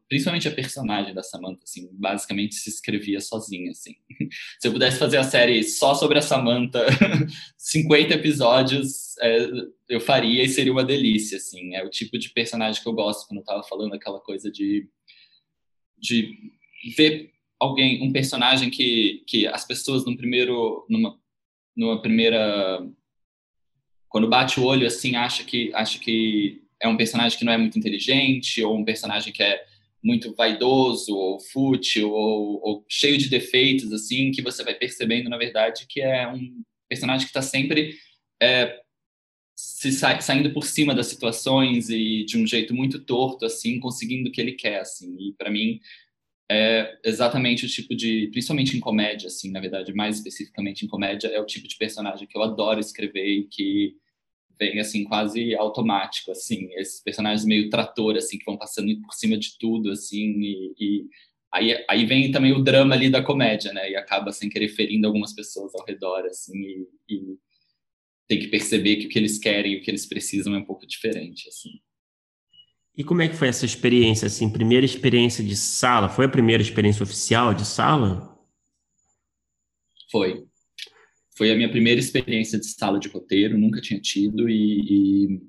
principalmente a personagem da Samantha, assim, basicamente se escrevia sozinha, assim. Se eu pudesse fazer a série só sobre a Samantha, 50 episódios, é, eu faria e seria uma delícia, assim. É o tipo de personagem que eu gosto quando eu tava falando aquela coisa de de ver alguém, um personagem que, que as pessoas no primeiro, numa, numa primeira, quando bate o olho assim, acha que acha que é um personagem que não é muito inteligente ou um personagem que é muito vaidoso ou fútil ou, ou cheio de defeitos assim, que você vai percebendo na verdade que é um personagem que está sempre é, se sa saindo por cima das situações e de um jeito muito torto assim, conseguindo o que ele quer assim. E para mim é exatamente o tipo de, principalmente em comédia, assim, na verdade, mais especificamente em comédia, é o tipo de personagem que eu adoro escrever e que vem, assim, quase automático, assim, esses personagens meio trator, assim, que vão passando por cima de tudo, assim, e, e aí, aí vem também o drama ali da comédia, né, e acaba, sem querer, ferindo algumas pessoas ao redor, assim, e, e tem que perceber que o que eles querem e o que eles precisam é um pouco diferente, assim. E como é que foi essa experiência, assim, primeira experiência de sala? Foi a primeira experiência oficial de sala? Foi. Foi a minha primeira experiência de sala de roteiro, nunca tinha tido e, e...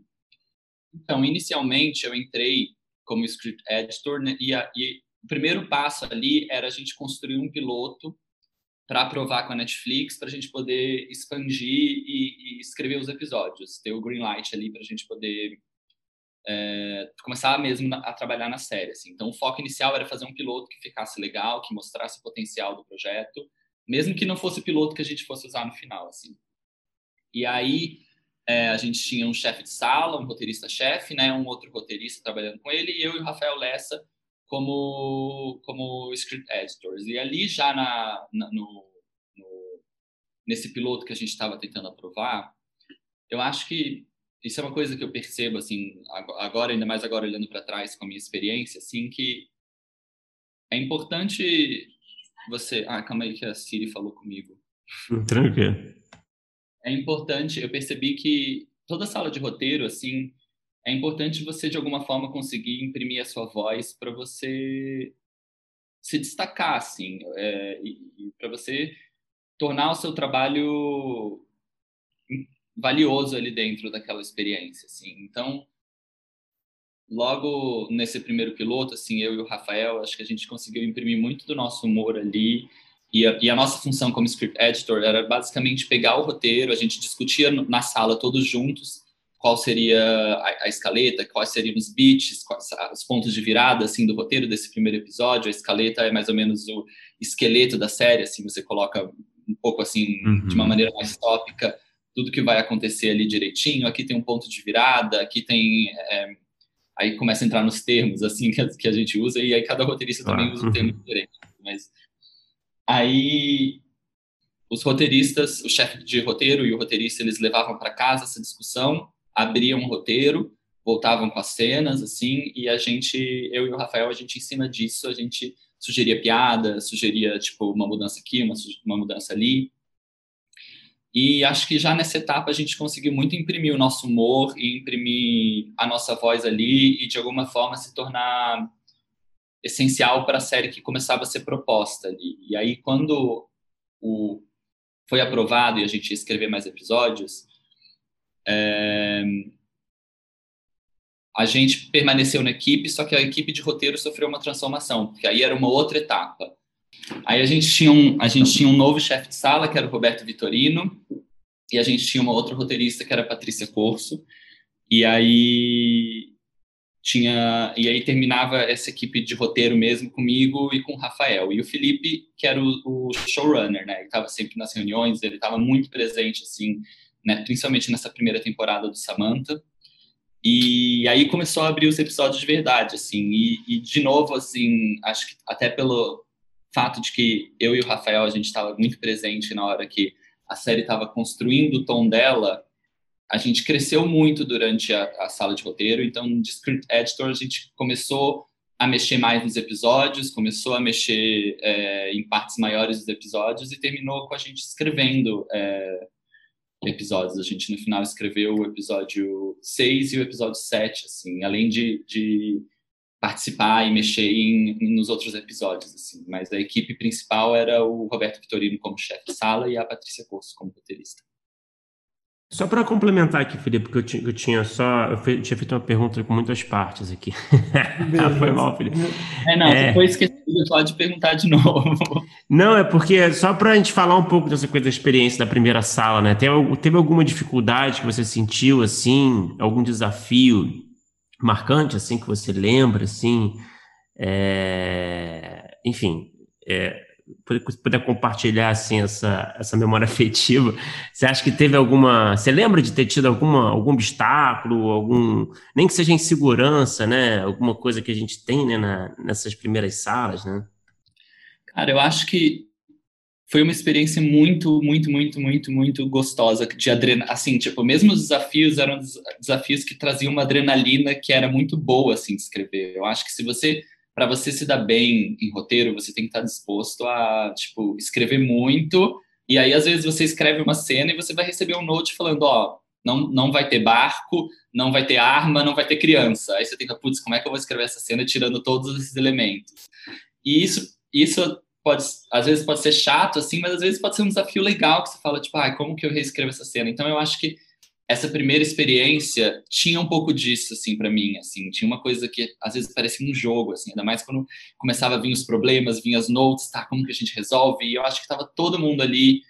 então inicialmente eu entrei como script editor né, e, a, e o primeiro passo ali era a gente construir um piloto para aprovar com a Netflix, para a gente poder expandir e, e, escrever os episódios, ter o green light ali para a gente poder é, começar mesmo a trabalhar na série. Assim. Então, o foco inicial era fazer um piloto que ficasse legal, que mostrasse o potencial do projeto, mesmo que não fosse o piloto que a gente fosse usar no final. Assim. E aí, é, a gente tinha um chefe de sala, um roteirista-chefe, né, um outro roteirista trabalhando com ele, e eu e o Rafael Lessa como, como script editors. E ali, já na, na no, no, nesse piloto que a gente estava tentando aprovar, eu acho que isso é uma coisa que eu percebo assim agora ainda mais agora olhando para trás com a minha experiência assim que é importante você ah calma aí que a Siri falou comigo tranquilo é importante eu percebi que toda sala de roteiro assim é importante você de alguma forma conseguir imprimir a sua voz para você se destacar assim é, e, e para você tornar o seu trabalho valioso ali dentro daquela experiência, assim. Então, logo nesse primeiro piloto, assim, eu e o Rafael, acho que a gente conseguiu imprimir muito do nosso humor ali. E a, e a, nossa função como script editor era basicamente pegar o roteiro, a gente discutia na sala todos juntos qual seria a, a escaleta, quais seriam os beats, quais, os pontos de virada assim do roteiro desse primeiro episódio. A escaleta é mais ou menos o esqueleto da série, assim, você coloca um pouco assim uhum. de uma uhum. maneira mais tópica tudo que vai acontecer ali direitinho. Aqui tem um ponto de virada, aqui tem. É, aí começa a entrar nos termos assim que a, que a gente usa, e aí cada roteirista também usa um termo diferente. Mas aí os roteiristas, o chefe de roteiro e o roteirista, eles levavam para casa essa discussão, abriam um roteiro, voltavam com as cenas, assim, e a gente, eu e o Rafael, a gente, em cima disso, a gente sugeria piada, sugeria, tipo, uma mudança aqui, uma, uma mudança ali, e acho que já nessa etapa a gente conseguiu muito imprimir o nosso humor e imprimir a nossa voz ali e de alguma forma se tornar essencial para a série que começava a ser proposta ali. E aí quando o foi aprovado e a gente ia escrever mais episódios, é, a gente permaneceu na equipe, só que a equipe de roteiro sofreu uma transformação, porque aí era uma outra etapa. Aí a gente tinha um, a gente tinha um novo chefe de sala, que era o Roberto Vitorino, e a gente tinha uma outra roteirista, que era a Patrícia Corso. E aí tinha e aí terminava essa equipe de roteiro mesmo comigo e com o Rafael. E o Felipe que era o, o showrunner né? Ele estava sempre nas reuniões ele estava muito presente assim né? Principalmente nessa primeira temporada do Samantha. E aí começou a abrir os episódios de verdade assim. E, e de novo assim acho que até pelo fato de que eu e o Rafael a gente estava muito presente na hora que a série estava construindo o tom dela, a gente cresceu muito durante a, a, sala de roteiro, então de script editor a gente começou a mexer mais nos episódios, começou a mexer é, em partes maiores dos episódios e terminou com a gente escrevendo é, episódios. A gente no final escreveu o episódio 6 e o episódio 7, assim, além de, de participar e mexer em, nos outros episódios, assim. Mas a equipe principal era o Roberto Vitorino como chefe de sala e a Patrícia Corso como roteirista. Só para complementar aqui, Felipe, porque eu, eu tinha só. Eu tinha feito uma pergunta com muitas partes aqui. ah, foi mal, Felipe. É, não, é... depois esqueci de perguntar de novo. Não, é porque só para a gente falar um pouco dessa coisa da experiência da primeira sala, né? Teve, teve alguma dificuldade que você sentiu, assim, algum desafio marcante, assim, que você lembra, assim? É... Enfim, é, puder compartilhar assim essa, essa memória afetiva, você acha que teve alguma, você lembra de ter tido alguma algum obstáculo, algum nem que seja insegurança, né, alguma coisa que a gente tem, né, na, nessas primeiras salas, né? Cara, eu acho que foi uma experiência muito, muito, muito, muito, muito gostosa de adrenalina, assim, tipo, mesmo os desafios eram desafios que traziam uma adrenalina que era muito boa, assim, de escrever. Eu acho que se você para você se dar bem em roteiro, você tem que estar disposto a, tipo, escrever muito. E aí, às vezes, você escreve uma cena e você vai receber um note falando, ó, não, não vai ter barco, não vai ter arma, não vai ter criança. Aí você que, putz, como é que eu vou escrever essa cena tirando todos esses elementos? E isso, isso pode, às vezes pode ser chato, assim, mas às vezes pode ser um desafio legal que você fala, tipo, ah, como que eu reescrevo essa cena? Então, eu acho que essa primeira experiência tinha um pouco disso assim para mim assim. Tinha uma coisa que às vezes parecia um jogo assim ainda mais quando começava a vir os problemas vinham as notes tá como que a gente resolve? E eu acho que estava todo mundo ali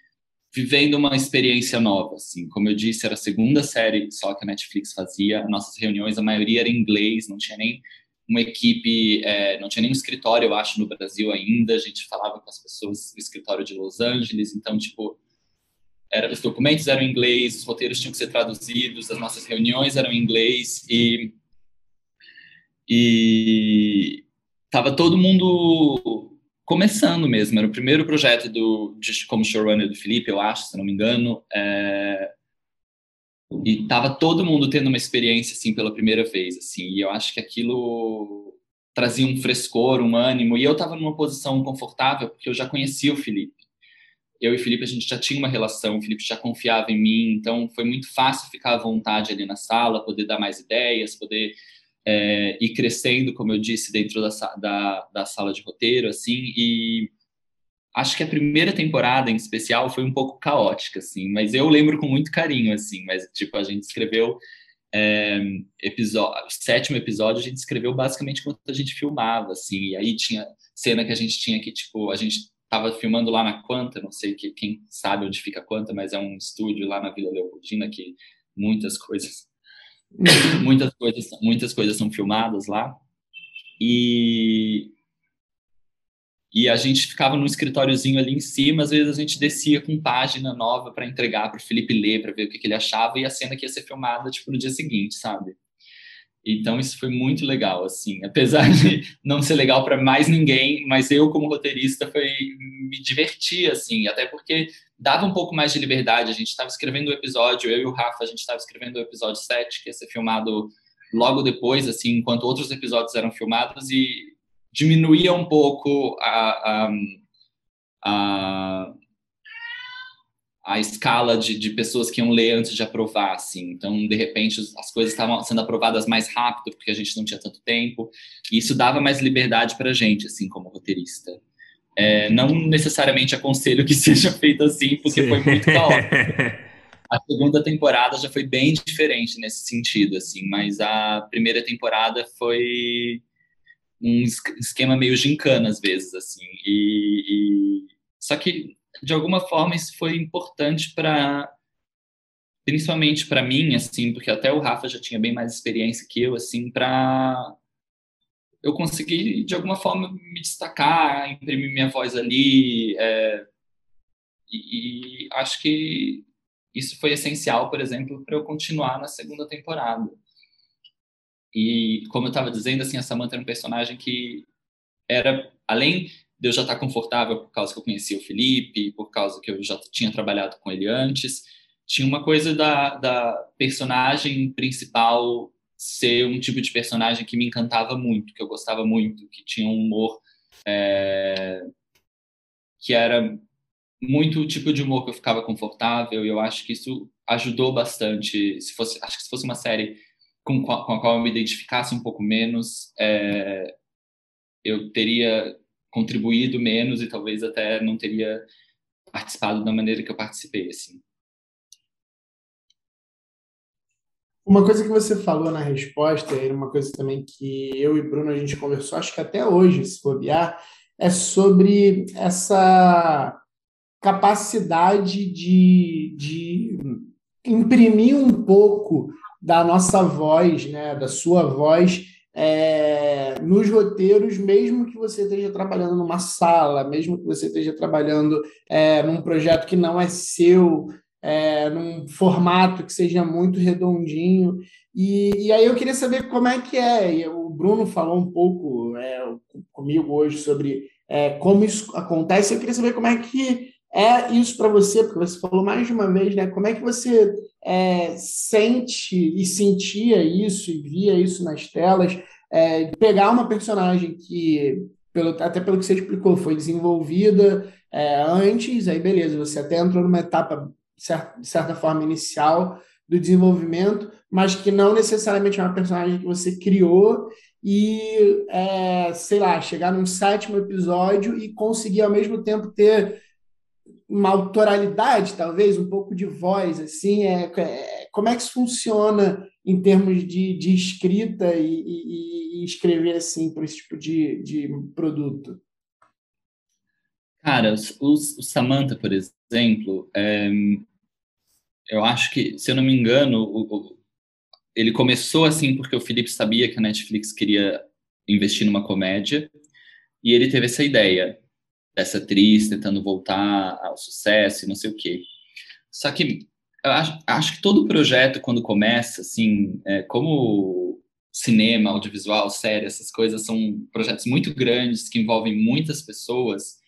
vivendo uma experiência nova assim. Como eu disse era a segunda série só que a Netflix fazia. Nossas reuniões a maioria era em inglês não tinha nem uma equipe é, não tinha nem um escritório eu acho no Brasil ainda a gente falava com as pessoas do escritório de Los Angeles então tipo era, os documentos eram em inglês, os roteiros tinham que ser traduzidos, as nossas reuniões eram em inglês e e tava todo mundo começando mesmo. Era o primeiro projeto do de, como showrunner do Felipe, eu acho, se não me engano. É, e tava todo mundo tendo uma experiência assim pela primeira vez, assim. E eu acho que aquilo trazia um frescor, um ânimo. E eu tava numa posição confortável porque eu já conhecia o Felipe eu e o Felipe a gente já tinha uma relação, o Felipe já confiava em mim, então foi muito fácil ficar à vontade ali na sala, poder dar mais ideias, poder é, ir crescendo, como eu disse, dentro da, da, da sala de roteiro, assim, e acho que a primeira temporada em especial foi um pouco caótica, assim, mas eu lembro com muito carinho, assim, mas tipo, a gente escreveu é, episódio, o sétimo episódio a gente escreveu basicamente quando a gente filmava, assim, e aí tinha cena que a gente tinha que, tipo, a gente estava filmando lá na Quanta, não sei que, quem sabe onde fica a Quanta, mas é um estúdio lá na Vila Leopoldina que muitas coisas muitas coisas muitas coisas são filmadas lá. E e a gente ficava no escritóriozinho ali em cima, às vezes a gente descia com página nova para entregar para o Felipe ler, para ver o que, que, ele achava, e a cena que ia ser filmada tipo no dia seguinte, sabe? Então isso foi muito legal, assim, apesar de não ser legal para mais ninguém, mas eu como roteirista foi me divertir, assim, até porque dava um pouco mais de liberdade. A gente estava escrevendo o episódio, eu e o Rafa, a gente estava escrevendo o episódio 7, que ia ser filmado logo depois, assim, enquanto outros episódios eram filmados e diminuía um pouco a, a, a a escala de, de pessoas que iam ler antes de aprovar, assim. Então, de repente, as coisas estavam sendo aprovadas mais rápido, porque a gente não tinha tanto tempo, e isso dava mais liberdade para a gente, assim, como roteirista. É, não necessariamente aconselho que seja feito assim, porque Sim. foi muito caótico. A segunda temporada já foi bem diferente nesse sentido, assim, mas a primeira temporada foi um esquema meio gincana, às vezes, assim, e, e... só que de alguma forma isso foi importante para principalmente para mim assim porque até o Rafa já tinha bem mais experiência que eu assim para eu conseguir de alguma forma me destacar imprimir minha voz ali é, e, e, acho que isso foi essencial por exemplo para eu continuar na segunda temporada e como eu estava dizendo assim a Samantha era um personagem que era além de eu já estar confortável por causa que eu conhecia o Felipe, por causa que eu já tinha trabalhado com ele antes. Tinha uma coisa da, da personagem principal ser um tipo de personagem que me encantava muito, que eu gostava muito, que tinha um humor é, que era muito o tipo de humor que eu ficava confortável. E eu acho que isso ajudou bastante. Se fosse, acho que se fosse uma série com, com a qual eu me identificasse um pouco menos, é, eu teria contribuído menos e talvez até não teria participado da maneira que eu participei, assim. Uma coisa que você falou na resposta, e uma coisa também que eu e Bruno a gente conversou, acho que até hoje, se bobear, é sobre essa capacidade de, de imprimir um pouco da nossa voz, né, da sua voz, é, nos roteiros, mesmo que você esteja trabalhando numa sala, mesmo que você esteja trabalhando é, num projeto que não é seu, é, num formato que seja muito redondinho. E, e aí eu queria saber como é que é. O Bruno falou um pouco é, comigo hoje sobre é, como isso acontece. Eu queria saber como é que é isso para você, porque você falou mais de uma vez, né? Como é que você é, sente e sentia isso e via isso nas telas? É, pegar uma personagem que, pelo, até pelo que você explicou, foi desenvolvida é, antes, aí beleza, você até entrou numa etapa, de certa forma, inicial do desenvolvimento, mas que não necessariamente é uma personagem que você criou e, é, sei lá, chegar num sétimo episódio e conseguir ao mesmo tempo ter uma autoralidade, talvez, um pouco de voz, assim, é, é como é que isso funciona em termos de, de escrita e, e, e escrever, assim, para esse tipo de, de produto? Cara, o, o Samantha, por exemplo, é, eu acho que, se eu não me engano, o, o, ele começou assim porque o Felipe sabia que a Netflix queria investir numa comédia e ele teve essa ideia dessa atriz tentando voltar ao sucesso e não sei o quê. Só que eu acho, acho que todo projeto, quando começa, assim, é, como cinema, audiovisual, série, essas coisas são projetos muito grandes que envolvem muitas pessoas,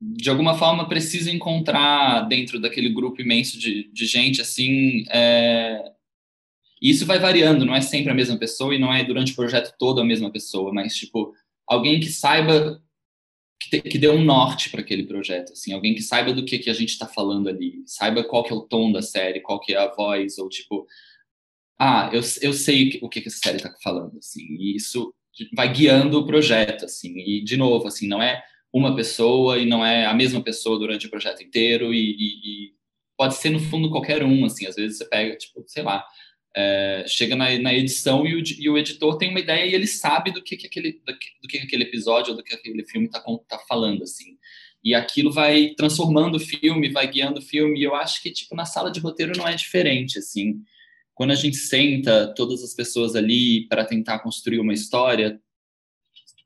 de alguma forma precisa encontrar dentro daquele grupo imenso de, de gente, assim, é... isso vai variando, não é sempre a mesma pessoa e não é durante o projeto todo a mesma pessoa, mas, tipo, alguém que saiba que, te, que dê um norte para aquele projeto, assim, alguém que saiba do que, que a gente está falando ali, saiba qual que é o tom da série, qual que é a voz, ou tipo, ah, eu, eu sei o que, que essa série está falando, assim, e isso vai guiando o projeto, assim, e de novo, assim, não é uma pessoa e não é a mesma pessoa durante o projeto inteiro e, e, e pode ser no fundo qualquer um, assim, às vezes você pega, tipo, sei lá, é, chega na, na edição e o, e o, editor tem uma ideia e ele sabe do que, que aquele, do que, aquele episódio ou do que aquele filme está tá falando, assim. E aquilo vai transformando o filme, vai guiando o filme. E eu acho que, tipo, na sala de roteiro não é diferente, assim. Quando a gente senta todas as pessoas ali para tentar construir uma história,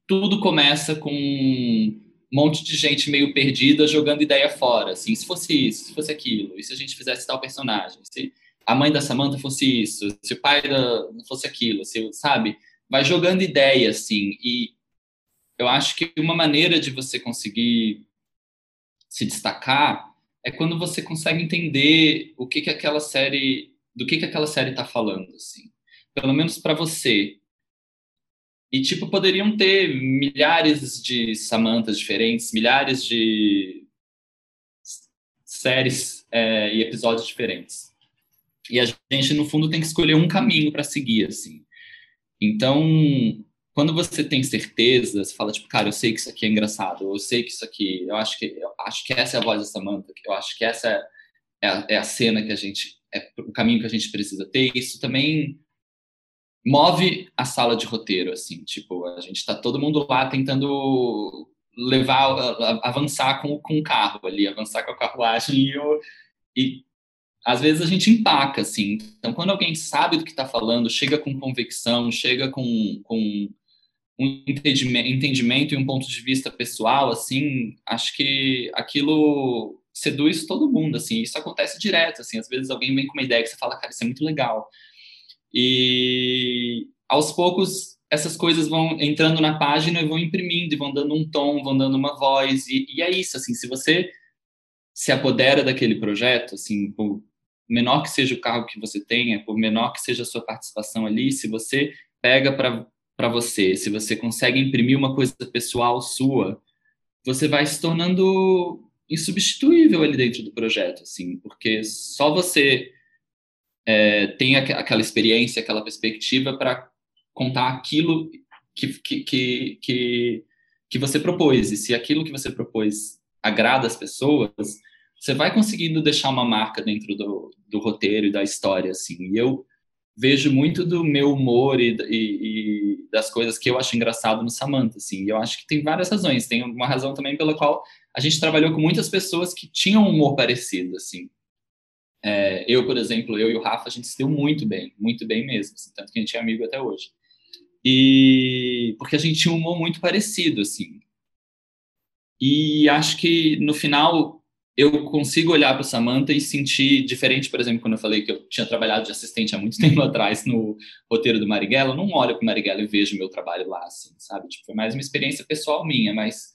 tudo começa com um monte de gente meio perdida jogando ideia fora, assim. Se fosse isso, se fosse aquilo, e se a gente fizesse tal personagem, se a mãe da Samantha fosse isso, se o pai da, fosse aquilo, se, sabe? Vai jogando ideia, assim. E eu acho que uma maneira de você conseguir se destacar é quando você consegue entender o que, que aquela série, do que, que aquela série está falando, assim. Pelo menos para você. E, tipo, poderiam ter milhares de Samanthas diferentes, milhares de séries é, e episódios diferentes. E a gente, no fundo, tem que escolher um caminho para seguir, assim. Então, quando você tem certeza, você fala, tipo, cara, eu sei que isso aqui é engraçado, eu sei que isso aqui, eu acho que, eu acho que essa é a voz da Samantha, eu acho que essa é a, é a cena que a gente, é o caminho que a gente precisa ter. Isso também move a sala de roteiro, assim, tipo, a gente está todo mundo lá tentando levar, avançar com, com o carro ali, avançar com a carruagem e, e às vezes a gente empaca, assim. Então, quando alguém sabe do que está falando, chega com convicção, chega com, com um entendimento e um ponto de vista pessoal, assim, acho que aquilo seduz todo mundo, assim. Isso acontece direto, assim. Às vezes alguém vem com uma ideia que você fala, cara, isso é muito legal. E aos poucos essas coisas vão entrando na página e vão imprimindo, e vão dando um tom, vão dando uma voz, e, e é isso, assim, se você se apodera daquele projeto, assim, menor que seja o cargo que você tenha, por menor que seja a sua participação ali, se você pega para você, se você consegue imprimir uma coisa pessoal sua, você vai se tornando insubstituível ali dentro do projeto, assim, porque só você é, tem aquela experiência, aquela perspectiva para contar aquilo que, que, que, que, você propôs. E se aquilo que você propôs agrada as pessoas, você vai conseguindo deixar uma marca dentro do, do roteiro e da história, assim. E eu vejo muito do meu humor e, e, e, das coisas que eu acho engraçado no Samantha, assim. E eu acho que tem várias razões. Tem uma razão também pela qual a gente trabalhou com muitas pessoas que tinham um humor parecido, assim. É, eu, por exemplo, eu e o Rafa, a gente se deu muito bem, muito bem mesmo, assim, tanto que a gente é amigo até hoje. E porque a gente tinha um humor muito parecido, assim. E acho que no final eu consigo olhar para Samantha e sentir diferente, por exemplo, quando eu falei que eu tinha trabalhado de assistente há muito tempo atrás no roteiro do Marighella, eu não olho para o Marighella e vejo meu trabalho lá, assim, sabe? Tipo, foi mais uma experiência pessoal minha, mas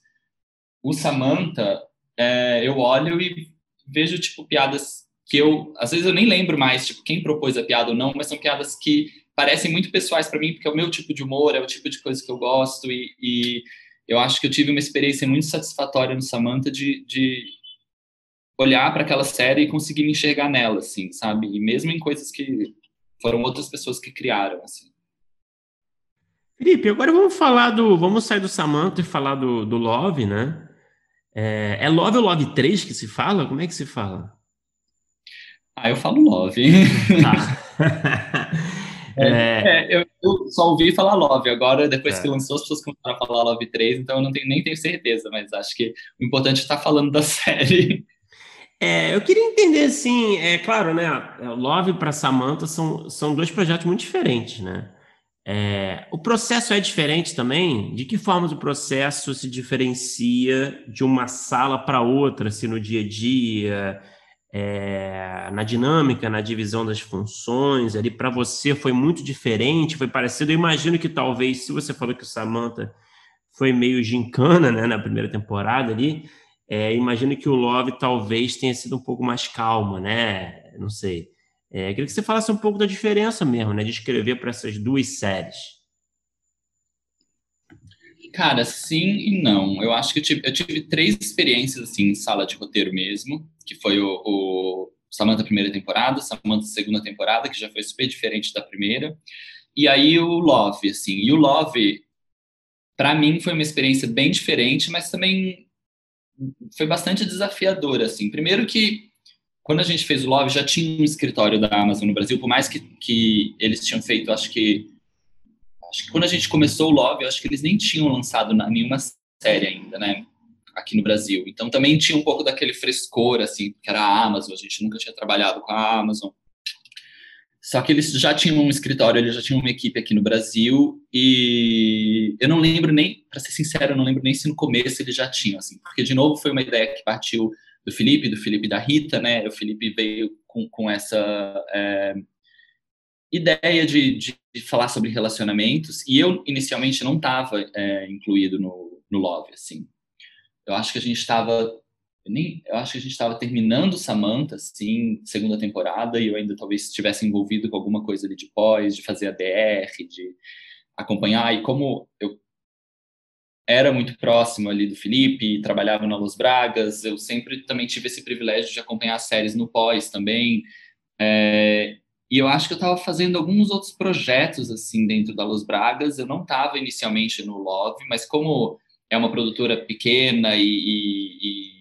o Samantha, é, eu olho e vejo, tipo, piadas que eu, às vezes eu nem lembro mais, tipo, quem propôs a piada ou não, mas são piadas que parecem muito pessoais para mim, porque é o meu tipo de humor, é o tipo de coisa que eu gosto e, e eu acho que eu tive uma experiência muito satisfatória no Samantha de, de olhar para aquela série e conseguir me enxergar nela, assim, sabe? E mesmo em coisas que foram outras pessoas que criaram, assim. Felipe, agora vamos falar do. Vamos sair do Samantha e falar do, do Love, né? É, é Love ou Love 3 que se fala? Como é que se fala? Ah, eu falo Love. Tá. é, é, eu, eu, só ouvi falar Love. Agora, depois é. que lançou, as pessoas começaram a falar Love 3, então eu não tenho, nem tenho certeza, mas acho que o importante é estar falando da série. É, eu queria entender, assim, é claro, né? Love para Samantha são, são dois projetos muito diferentes, né? É, o processo é diferente também? De que forma o processo se diferencia de uma sala para outra, assim, no dia a dia, é, na dinâmica, na divisão das funções? Ali para você foi muito diferente, foi parecido? Eu imagino que talvez, se você falou que o Samantha foi meio gincana, né, na primeira temporada ali, é, imagino que o Love talvez tenha sido um pouco mais calma, né? Não sei. É, queria que você falasse um pouco da diferença mesmo, né? De escrever para essas duas séries. Cara, sim e não. Eu acho que eu tive, eu tive três experiências assim em sala de roteiro mesmo, que foi o, o Samantha primeira temporada, Samantha segunda temporada, que já foi super diferente da primeira, e aí o Love, assim. E o Love, para mim, foi uma experiência bem diferente, mas também foi bastante desafiador, assim. Primeiro que quando a gente fez o Love já tinha um escritório da Amazon no Brasil, por mais que, que eles tinham feito, acho que acho que quando a gente começou o Love, acho que eles nem tinham lançado nenhuma série ainda, né? Aqui no Brasil. Então também tinha um pouco daquele frescor, assim, que era a Amazon, a gente nunca tinha trabalhado com a Amazon. Só que eles já tinham um escritório, eles já tinham uma equipe aqui no Brasil e eu não lembro nem, para ser sincero, eu não lembro nem se no começo eles já tinham, assim, porque de novo foi uma ideia que partiu do Felipe, do Felipe da Rita, né? O Felipe veio com, com essa é, ideia de, de, falar sobre relacionamentos e eu inicialmente não estava é, incluído no, no Love, assim. Eu acho que a gente estava eu, nem, eu acho que a gente estava terminando Samantha, sim, segunda temporada, e eu ainda talvez estivesse envolvido com alguma coisa ali de pós, de fazer a DR, de acompanhar. E como eu era muito próximo ali do Felipe, trabalhava na Los Bragas, eu sempre também tive esse privilégio de acompanhar as séries no pós também. É, e eu acho que eu estava fazendo alguns outros projetos assim dentro da Los Bragas. Eu não estava inicialmente no Love, mas como é uma produtora pequena e, e, e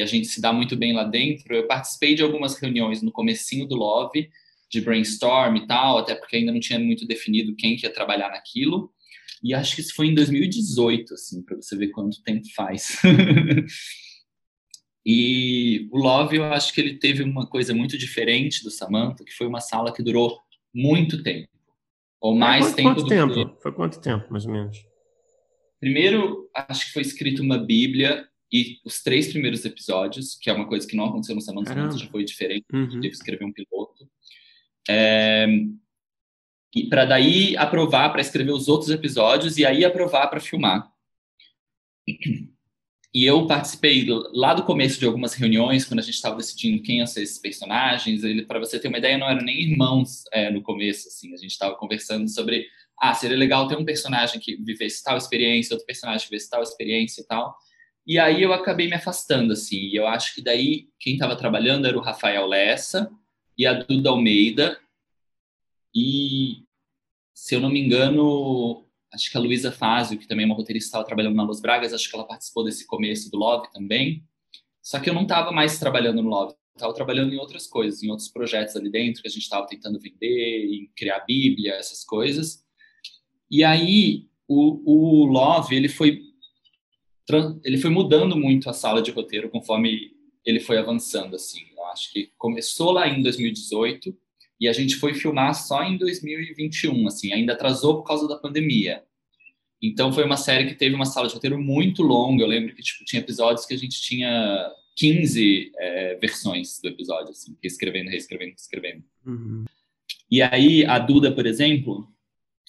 a gente se dá muito bem lá dentro. Eu participei de algumas reuniões no comecinho do Love, de brainstorm e tal, até porque ainda não tinha muito definido quem que ia trabalhar naquilo. E acho que isso foi em 2018, assim, para você ver quanto tempo faz. e o Love, eu acho que ele teve uma coisa muito diferente do Samantha, que foi uma sala que durou muito tempo. Ou mais foi tempo quanto tempo? Foi quanto tempo, mais ou menos? Primeiro, acho que foi escrito uma Bíblia e os três primeiros episódios, que é uma coisa que não aconteceu no Samantha, Samantha já foi diferente, uhum. teve que escrever um piloto. É... para daí aprovar para escrever os outros episódios e aí aprovar para filmar. E eu participei lá do começo de algumas reuniões, quando a gente estava decidindo quem iam ser esses personagens. Para você ter uma ideia, não eram nem irmãos é, no começo. Assim, a gente estava conversando sobre, ah, seria legal ter um personagem que vivesse tal experiência, outro personagem que vivesse tal experiência e tal. E aí eu acabei me afastando, assim. E eu acho que daí quem estava trabalhando era o Rafael Lessa e a Duda Almeida. E, se eu não me engano, acho que a Luísa Fazio, que também é uma roteirista, estava trabalhando na Los Bragas, acho que ela participou desse começo do Love também. Só que eu não estava mais trabalhando no Love, estava trabalhando em outras coisas, em outros projetos ali dentro que a gente estava tentando vender, em criar Bíblia, essas coisas. E aí o, o Love ele foi ele foi mudando muito a sala de roteiro conforme ele foi avançando assim. Eu acho que começou lá em 2018 e a gente foi filmar só em 2021, assim, ainda atrasou por causa da pandemia. Então foi uma série que teve uma sala de roteiro muito longa. Eu lembro que tipo tinha episódios que a gente tinha 15 é, versões do episódio, assim, reescrevendo, reescrevendo, reescrevendo. Uhum. E aí a Duda, por exemplo,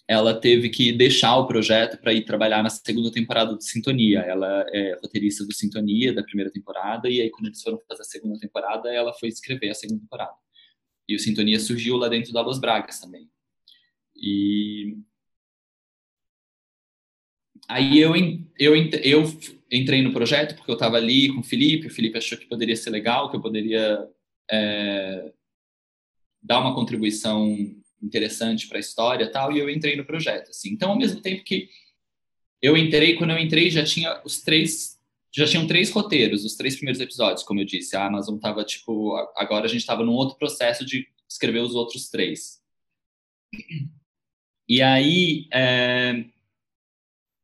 ela teve que deixar o projeto para ir trabalhar na segunda temporada do Sintonia. Ela é roteirista do Sintonia da primeira temporada e aí quando eles foram fazer a segunda temporada, ela foi escrever a segunda temporada. E o Sintonia surgiu lá dentro da Los Bragas também. E aí eu, eu, eu entrei no projeto porque eu estava ali com o Felipe, o Felipe achou que poderia ser legal, que eu poderia é, dar uma contribuição interessante para a história tal, e eu entrei no projeto. Assim. Então, ao mesmo tempo que eu entrei, quando eu entrei já tinha os três já tinham três roteiros, os três primeiros episódios, como eu disse. A Amazon estava, tipo, agora a gente estava num outro processo de escrever os outros três. E aí, é,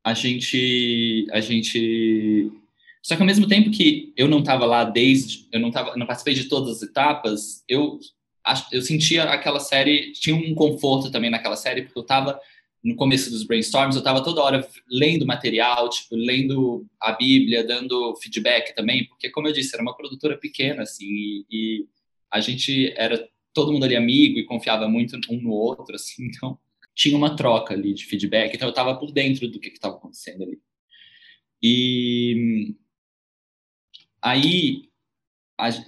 a gente, a gente... Só que ao mesmo tempo que eu não estava lá desde, eu não tava, não participei de todas as etapas, eu eu sentia aquela série, tinha um conforto também naquela série, porque eu estava no começo dos brainstorms, eu estava toda hora lendo material, tipo, lendo a Bíblia, dando feedback também, porque, como eu disse, era uma produtora pequena, assim, e, e a gente era todo mundo ali amigo e confiava muito um no outro, assim, então tinha uma troca ali de feedback, então eu estava por dentro do que estava acontecendo ali. E aí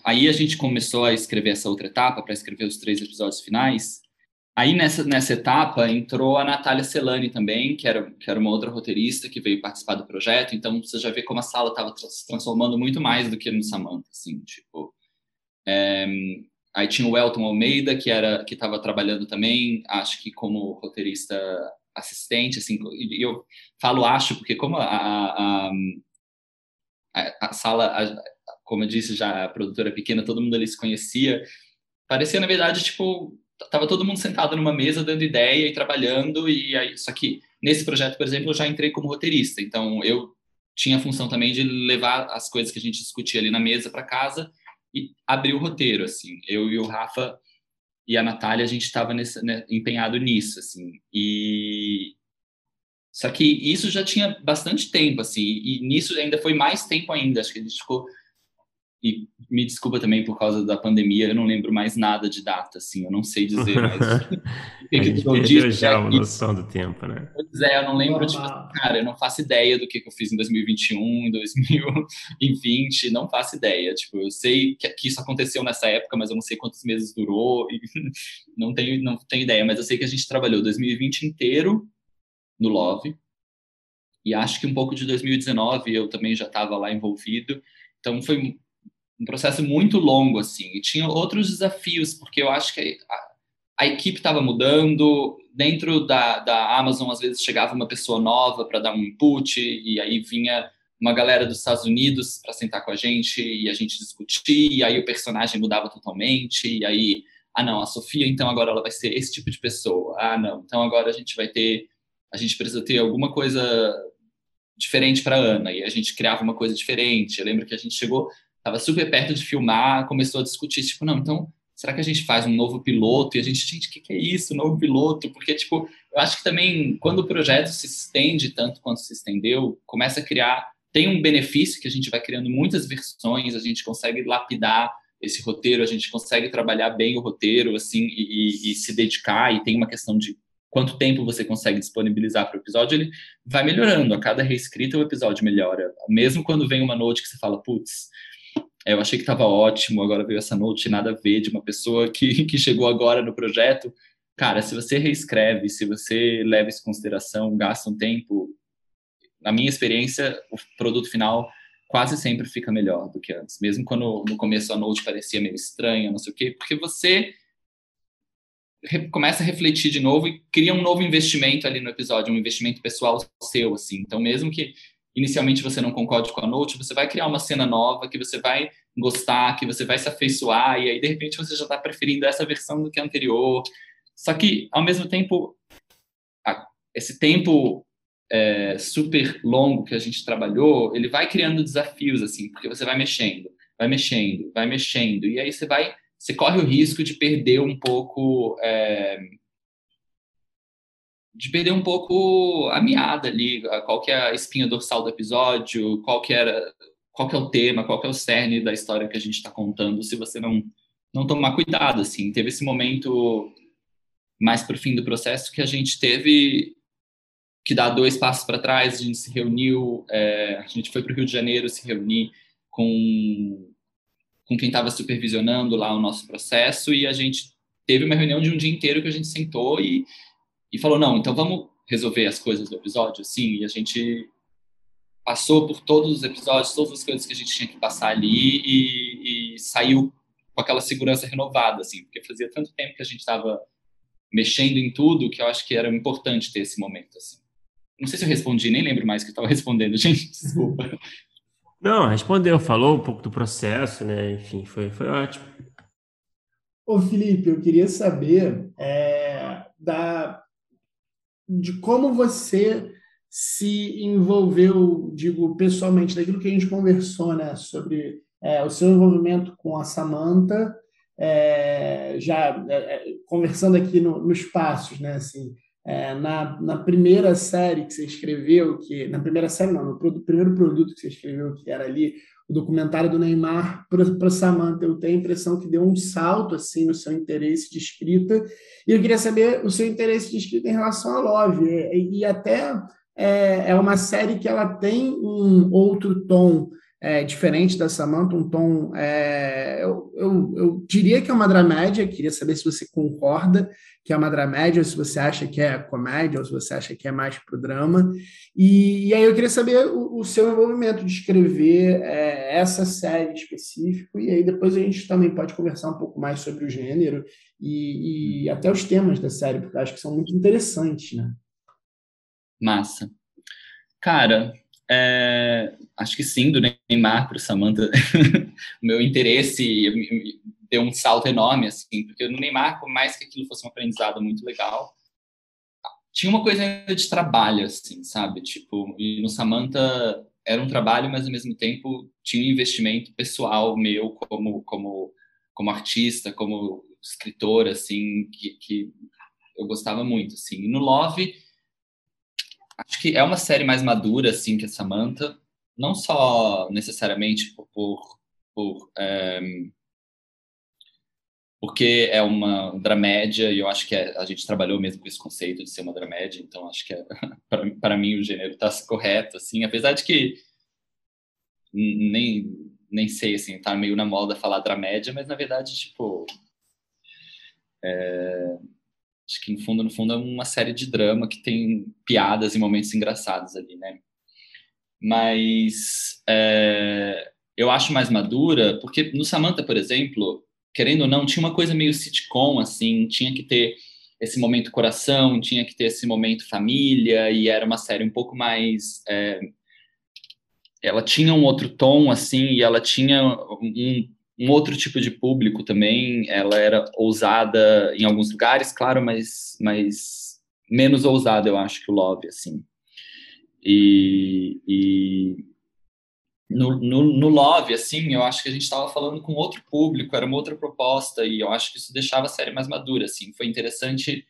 aí a gente começou a escrever essa outra etapa, para escrever os três episódios finais, Aí nessa, nessa etapa entrou a Natália Celani também, que era, que era uma outra roteirista que veio participar do projeto. Então você já vê como a sala estava se transformando muito mais do que no Samantha, assim, tipo. É, aí tinha o Elton Almeida, que era que estava trabalhando também, acho que como roteirista assistente, assim. E eu falo acho porque como a, a, a, a sala, como eu disse já, a produtora pequena, todo mundo ali se conhecia. Parecia na verdade tipo tava todo mundo sentado numa mesa dando ideia e trabalhando e aí só que nesse projeto por exemplo eu já entrei como roteirista. Então eu tinha a função também de levar as coisas que a gente discutia ali na mesa para casa e abrir o roteiro assim. Eu e o Rafa e a Natália a gente estava né, empenhado nisso assim. E só que isso já tinha bastante tempo assim e nisso ainda foi mais tempo ainda. Acho que a gente ficou e me desculpa também por causa da pandemia, eu não lembro mais nada de data, assim, eu não sei dizer, mas o que, eu disse já uma noção do tempo, né? Pois é, eu não lembro, tipo, cara, eu não faço ideia do que, que eu fiz em 2021, em 2020, não faço ideia, tipo, eu sei que, que, isso aconteceu nessa época, mas eu não sei quantos meses durou, não tenho, não tenho ideia, mas eu sei que a gente trabalhou 2020 inteiro no Love, e acho que um pouco de 2019 eu também já estava lá envolvido, então foi um processo muito longo, assim, e tinha outros desafios, porque eu acho que a, a equipe estava mudando, dentro da, da Amazon, às vezes chegava uma pessoa nova para dar um input, e aí vinha uma galera dos Estados Unidos para sentar com a gente, e a gente discutir, e aí o personagem mudava totalmente, e aí, ah não, a Sofia, então agora ela vai ser esse tipo de pessoa, ah não, então agora a gente vai ter, a gente precisa ter alguma coisa diferente para Ana, e a gente criava uma coisa diferente, eu lembro que a gente chegou estava super perto de filmar, começou a discutir, tipo, não, então, será que a gente faz um novo piloto? E a gente, gente, o que, que é isso, novo piloto? Porque, tipo, eu acho que também, quando o projeto se estende tanto quanto se estendeu, começa a criar, tem um benefício que a gente vai criando muitas versões, a gente consegue lapidar esse roteiro, a gente consegue trabalhar bem o roteiro, assim, e, e se dedicar, e tem uma questão de quanto tempo você consegue disponibilizar para o episódio, ele vai melhorando. A cada reescrita, o episódio melhora. Mesmo quando vem uma note que você fala, putz, eu achei que estava ótimo, agora veio essa note, nada a ver, de uma pessoa que, que chegou agora no projeto. Cara, se você reescreve, se você leva isso em consideração, gasta um tempo, na minha experiência, o produto final quase sempre fica melhor do que antes. Mesmo quando no começo a note parecia meio estranha, não sei o quê, porque você começa a refletir de novo e cria um novo investimento ali no episódio, um investimento pessoal seu, assim. Então, mesmo que inicialmente você não concorde com a note, você vai criar uma cena nova que você vai gostar, que você vai se afeiçoar, e aí, de repente, você já está preferindo essa versão do que a anterior. Só que, ao mesmo tempo, esse tempo é, super longo que a gente trabalhou, ele vai criando desafios, assim, porque você vai mexendo, vai mexendo, vai mexendo, e aí você vai você corre o risco de perder um pouco é, de perder um pouco a meada ali, qual que é a espinha dorsal do episódio, qual que era, qual que é o tema, qual que é o cerne da história que a gente está contando, se você não não tomar cuidado, assim. Teve esse momento mais para o fim do processo que a gente teve que dar dois passos para trás, a gente se reuniu, é, a gente foi para o Rio de Janeiro se reunir com com quem estava supervisionando lá o nosso processo e a gente teve uma reunião de um dia inteiro que a gente sentou e, e falou, não, então vamos resolver as coisas do episódio, sim, e a gente passou por todos os episódios, todas as coisas que a gente tinha que passar ali e, e saiu com aquela segurança renovada, assim, porque fazia tanto tempo que a gente estava mexendo em tudo que eu acho que era importante ter esse momento, assim. Não sei se eu respondi, nem lembro mais que eu estava respondendo, gente, desculpa. Não, respondeu, falou um pouco do processo, né? Enfim, foi, foi ótimo. Ô, Felipe, eu queria saber é, da, de como você se envolveu, digo, pessoalmente, daquilo que a gente conversou, né? Sobre é, o seu envolvimento com a Samantha, é, já é, é, conversando aqui no, nos passos, né? Assim, é, na, na primeira série que você escreveu, que na primeira série não, no pro, primeiro produto que você escreveu, que era ali o documentário do Neymar para Samantha, eu tenho a impressão que deu um salto assim no seu interesse de escrita. E eu queria saber o seu interesse de escrita em relação a Love. E, e até é, é uma série que ela tem um outro tom é, diferente da Samantha, um tom. É, eu, eu, eu, diria que é uma dramédia, queria saber se você concorda que é uma dramédia, se você acha que é comédia, ou se você acha que é mais para o drama. E, e, aí eu queria saber o, o seu envolvimento de escrever é, essa série específica, e aí depois a gente também pode conversar um pouco mais sobre o gênero e, e até os temas da série, porque eu acho que são muito interessantes, né? Massa. Cara, é, acho que sim, do Neymar para o Samantha, meu interesse deu um salto enorme, assim, porque no Neymar, por mais que aquilo fosse um aprendizado muito legal, tinha uma coisa ainda de trabalho, assim, sabe? Tipo, e no Samantha era um trabalho, mas ao mesmo tempo tinha um investimento pessoal meu como, como, como artista, como escritor, assim, que, que eu gostava muito, assim. E no Love acho que é uma série mais madura, assim, que a Samantha. Não só necessariamente por, por, por é, porque é uma dramédia e eu acho que é, a gente trabalhou mesmo com esse conceito de ser uma dramédia, então acho que é, para mim o gênero está correto, assim, apesar de que nem, nem sei, assim, tá meio na moda falar dramédia, mas na verdade, tipo, é, Acho que no fundo, no fundo é uma série de drama que tem piadas e momentos engraçados ali, né? Mas é, eu acho mais madura, porque no Samantha, por exemplo, querendo ou não, tinha uma coisa meio sitcom, assim, tinha que ter esse momento coração, tinha que ter esse momento família, e era uma série um pouco mais. É, ela tinha um outro tom, assim, e ela tinha um, um outro tipo de público também. Ela era ousada em alguns lugares, claro, mas, mas menos ousada, eu acho, que o Love, assim. E, e no, no, no, Love, assim, eu acho que a gente estava falando com outro público, era uma outra proposta, e eu acho que isso deixava a série mais madura, assim. Foi interessante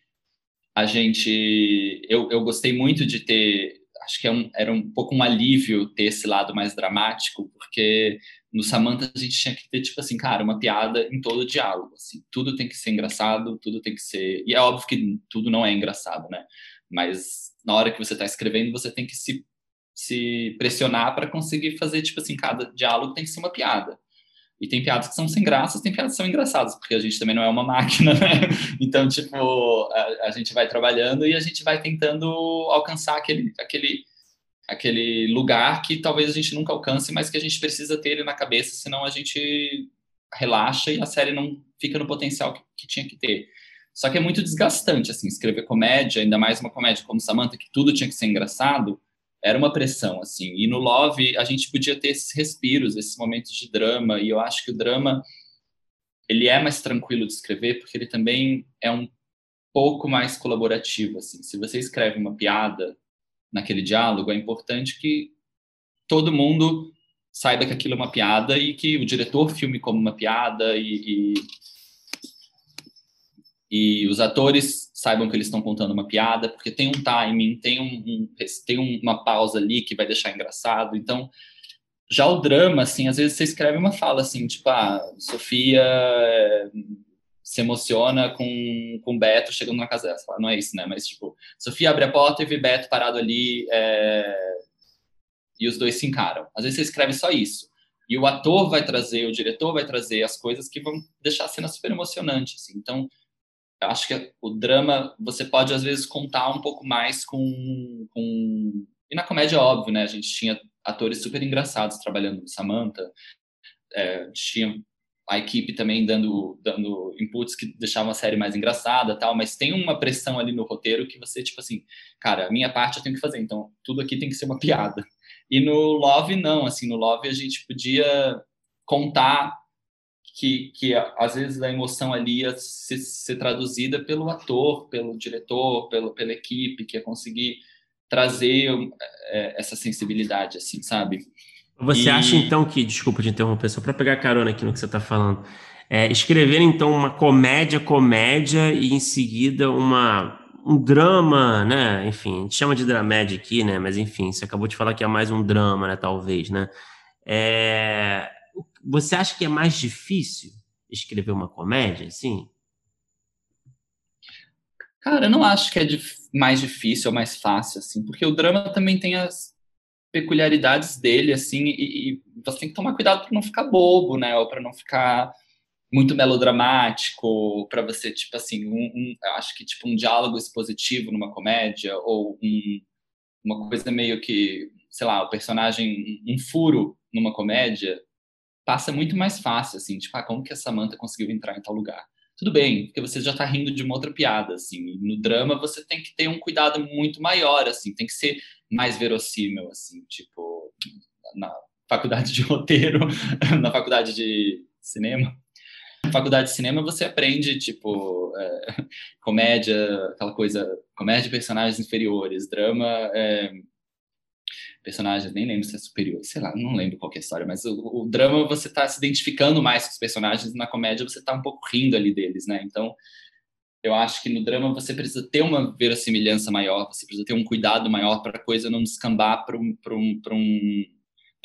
a gente... Eu, eu gostei muito de ter... Acho que é um, era um pouco um alívio ter esse lado mais dramático, porque no Samantha a gente tinha que ter, tipo assim, cara, uma piada em todo o diálogo, assim. Tudo tem que ser engraçado, tudo tem que ser... E é óbvio que tudo não é engraçado, né? Mas na hora que você está escrevendo, você tem que se, se pressionar para conseguir fazer, tipo assim, cada diálogo tem que ser uma piada. E tem piadas que são sem graças, tem piadas que são engraçadas, porque a gente também não é uma máquina, né? Então, tipo, a, a gente vai trabalhando e a gente vai tentando alcançar aquele, aquele aquele lugar que talvez a gente nunca alcance, mas que a gente precisa ter ele na cabeça, senão a gente relaxa e a série não fica no potencial que, que tinha que ter. Só que é muito desgastante, assim, escrever comédia, ainda mais uma comédia como Samantha, que tudo tinha que ser engraçado, era uma pressão, assim. E no Love, a gente podia ter esses respiros, esses momentos de drama, e eu acho que o drama, ele é mais tranquilo de escrever, porque ele também é um pouco mais colaborativo, assim. Se você escreve uma piada, naquele diálogo, é importante que todo mundo saiba que aquilo é uma piada e que o diretor filme como uma piada e, e, e os atores saibam que eles estão contando uma piada, porque tem um timing, tem, um, um, tem uma pausa ali que vai deixar engraçado. Então, já o drama, assim, às vezes você escreve uma fala assim, tipo, ah, Sofia se emociona com, com Beto chegando na casa dela. Não é isso, né? Mas, tipo, Sofia abre a porta e vê Beto parado ali é... e os dois se encaram. Às vezes você escreve só isso. E o ator vai trazer, o diretor vai trazer as coisas que vão deixar a cena super emocionante, assim. Então, eu acho que o drama, você pode, às vezes, contar um pouco mais com... com... E na comédia, óbvio, né? A gente tinha atores super engraçados trabalhando no Samantha, é, tinha a equipe também dando, dando inputs que deixavam a série mais engraçada tal, mas tem uma pressão ali no roteiro que você, tipo assim, cara, a minha parte eu tenho que fazer, então tudo aqui tem que ser uma piada. E no Love, não, assim, no Love a gente podia contar que, que às vezes a emoção ali ia ser, ser traduzida pelo ator, pelo diretor, pelo, pela equipe, que ia conseguir trazer é, essa sensibilidade, assim, sabe? Você e... acha então que, desculpa te interromper, só para pegar carona aqui no que você está falando, é, escrever então uma comédia, comédia e em seguida uma um drama, né? Enfim, a gente chama de dramédia aqui, né? Mas enfim, você acabou de falar que é mais um drama, né? Talvez, né? É... Você acha que é mais difícil escrever uma comédia, assim? Cara, eu não acho que é mais difícil ou mais fácil, assim, porque o drama também tem as, peculiaridades dele, assim, e, e você tem que tomar cuidado para não ficar bobo, né? Ou para não ficar muito melodramático, para você, tipo assim, um, um, acho que tipo um diálogo expositivo numa comédia, ou um, uma coisa meio que, sei lá, o personagem, um furo numa comédia, passa muito mais fácil, assim, tipo, ah, como que a Samantha conseguiu entrar em tal lugar? Tudo bem, porque você já está rindo de uma outra piada, assim. No drama você tem que ter um cuidado muito maior, assim, tem que ser mais verossímil, assim, tipo, na faculdade de roteiro, na faculdade de cinema. Na faculdade de cinema você aprende, tipo, é, comédia, aquela coisa, comédia de personagens inferiores, drama, é, personagens, nem lembro se é superior, sei lá, não lembro qual é a história, mas o, o drama você está se identificando mais com os personagens, na comédia você está um pouco rindo ali deles, né? Então, eu acho que no drama você precisa ter uma verossimilhança maior, você precisa ter um cuidado maior para a coisa não descambar para um, um, um,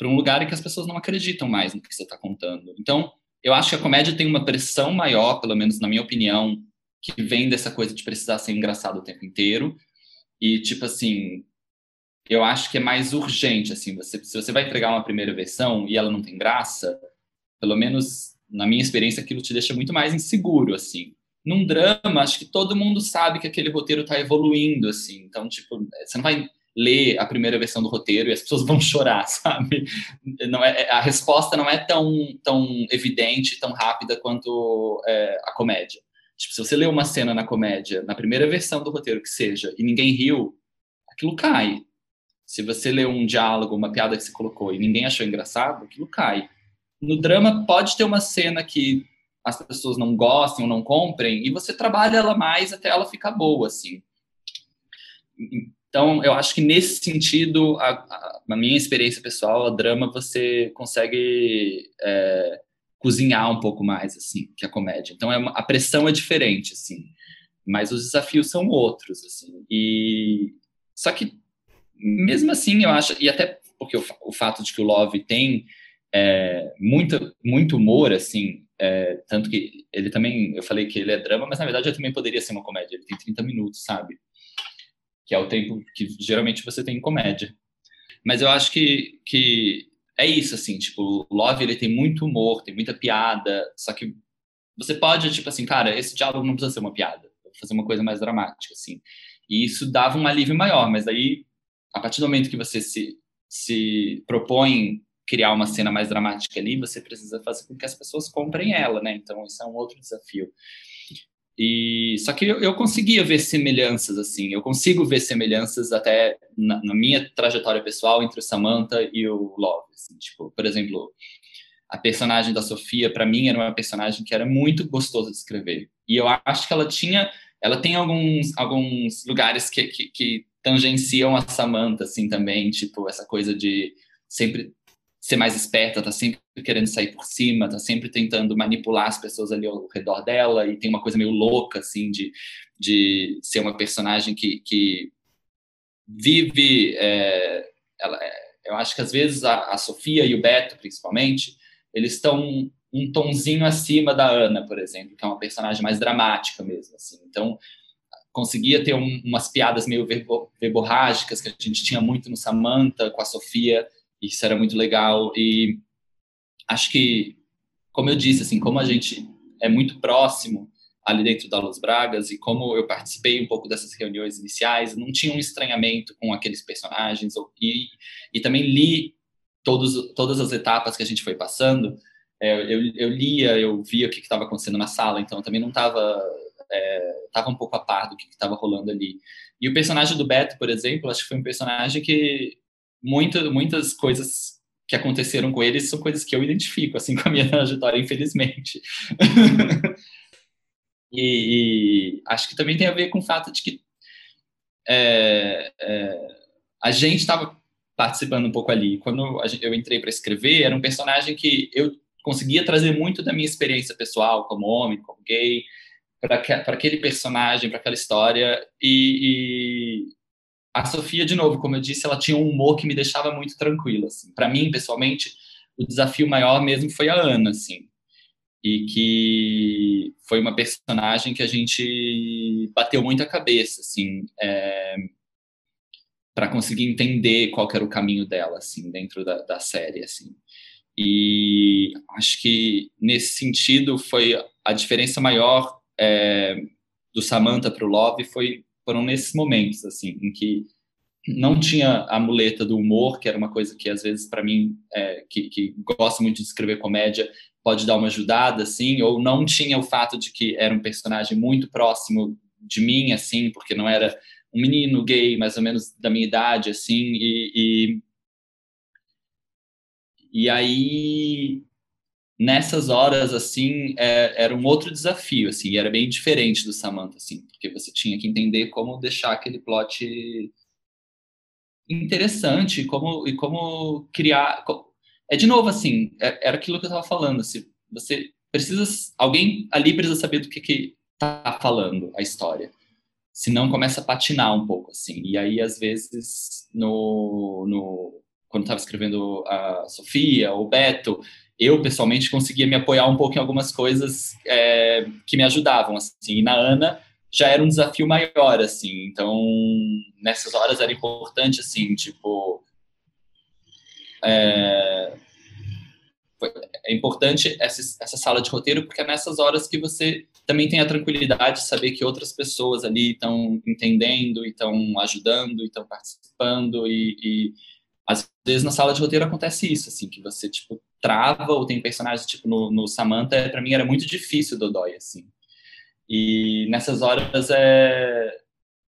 um lugar em que as pessoas não acreditam mais no que você está contando. Então, eu acho que a comédia tem uma pressão maior, pelo menos na minha opinião, que vem dessa coisa de precisar ser engraçado o tempo inteiro. E, tipo assim, eu acho que é mais urgente, assim, você, se você vai entregar uma primeira versão e ela não tem graça, pelo menos na minha experiência, aquilo te deixa muito mais inseguro, assim num drama, acho que todo mundo sabe que aquele roteiro está evoluindo, assim. Então, tipo, você não vai ler a primeira versão do roteiro e as pessoas vão chorar, sabe? Não é, a resposta não é tão, tão evidente, tão rápida quanto é, a comédia. Tipo, se você lê uma cena na comédia, na primeira versão do roteiro que seja, e ninguém riu, aquilo cai. Se você lê um diálogo, uma piada que você colocou e ninguém achou engraçado, aquilo cai. No drama pode ter uma cena que as pessoas não gostem ou não comprem, e você trabalha ela mais até ela ficar boa, assim. Então, eu acho que nesse sentido, a, a, a minha experiência pessoal, a drama, você consegue é, cozinhar um pouco mais, assim, que a comédia. Então, é uma, a pressão é diferente, assim, mas os desafios são outros, assim. E só que, mesmo assim, eu acho, e até porque o, o fato de que o Love tem é, muito, muito humor, assim, é, tanto que ele também, eu falei que ele é drama, mas na verdade ele também poderia ser uma comédia, ele tem 30 minutos, sabe? Que é o tempo que geralmente você tem em comédia. Mas eu acho que, que é isso, assim, tipo, o Love, ele tem muito humor, tem muita piada, só que você pode, tipo assim, cara, esse diálogo não precisa ser uma piada, vou fazer uma coisa mais dramática, assim. E isso dava um alívio maior, mas aí, a partir do momento que você se, se propõe criar uma cena mais dramática ali, você precisa fazer com que as pessoas comprem ela, né? Então, isso é um outro desafio. E só que eu, eu conseguia ver semelhanças assim, eu consigo ver semelhanças até na, na minha trajetória pessoal entre o Samantha e o Love. Assim, tipo, por exemplo, a personagem da Sofia para mim era uma personagem que era muito gostosa de escrever. E eu acho que ela tinha, ela tem alguns alguns lugares que, que, que tangenciam a Samantha assim também, tipo essa coisa de sempre ser mais esperta, tá sempre querendo sair por cima, tá sempre tentando manipular as pessoas ali ao redor dela e tem uma coisa meio louca assim de, de ser uma personagem que, que vive é, ela, é, eu acho que às vezes a, a, Sofia e o Beto principalmente eles estão um, tonzinho acima da Ana por exemplo que é uma personagem mais dramática mesmo assim. Então conseguia ter um, umas piadas meio verbo, verborrágicas que a gente tinha muito no Samantha com a Sofia isso era muito legal e acho que, como eu disse, assim, como a gente é muito próximo ali dentro da Los Bragas e como eu participei um pouco dessas reuniões iniciais, não tinha um estranhamento com aqueles personagens e, e também li todos, todas as etapas que a gente foi passando. É, eu, eu, lia, eu via o que estava acontecendo na sala, então também não estava estava é, um pouco a par do que estava rolando ali. E o personagem do Beto, por exemplo, acho que foi um personagem que muito, muitas coisas que aconteceram com eles são coisas que eu identifico, assim, com a minha trajetória, infelizmente. e, e, acho que também tem a ver com o fato de que é, é, a gente estava participando um pouco ali. Quando eu entrei para escrever, era um personagem que eu conseguia trazer muito da minha experiência pessoal como homem, como gay, para aquele personagem, para aquela história, e, e a Sofia, de novo, como eu disse, ela tinha um humor que me deixava muito tranquila. Assim. Para mim, pessoalmente, o desafio maior mesmo foi a Ana, assim. E que foi uma personagem que a gente bateu muito a cabeça, assim, é, para conseguir entender qual era o caminho dela, assim, dentro da, da série, assim. E acho que nesse sentido foi a diferença maior é, do Samantha para o Love foi foram nesses momentos, assim, em que não tinha a muleta do humor, que era uma coisa que às vezes para mim, é, que, que gosto muito de escrever comédia, pode dar uma ajudada, assim, ou não tinha o fato de que era um personagem muito próximo de mim, assim, porque não era um menino gay, mais ou menos da minha idade, assim, e, e, e aí nessas horas, assim, é, era um outro desafio, assim, era bem diferente do Samantha, assim, porque você tinha que entender como deixar aquele plot interessante, como, e como criar... É, de novo, assim, é, era aquilo que eu estava falando, assim, você precisa... Alguém ali precisa saber do que que tá falando a história. Senão começa a patinar um pouco, assim. E aí, às vezes, no, no quando estava escrevendo a Sofia, ou o Beto, eu pessoalmente conseguia me apoiar um pouco em algumas coisas é, que me ajudavam assim. E na Ana já era um desafio maior assim. Então nessas horas era importante assim tipo é, é importante essa, essa sala de roteiro porque é nessas horas que você também tem a tranquilidade de saber que outras pessoas ali estão entendendo estão ajudando estão participando e, e às vezes na sala de roteiro acontece isso, assim, que você, tipo, trava ou tem personagens, tipo, no, no Samantha, para mim era muito difícil Dodói, assim. E nessas horas é,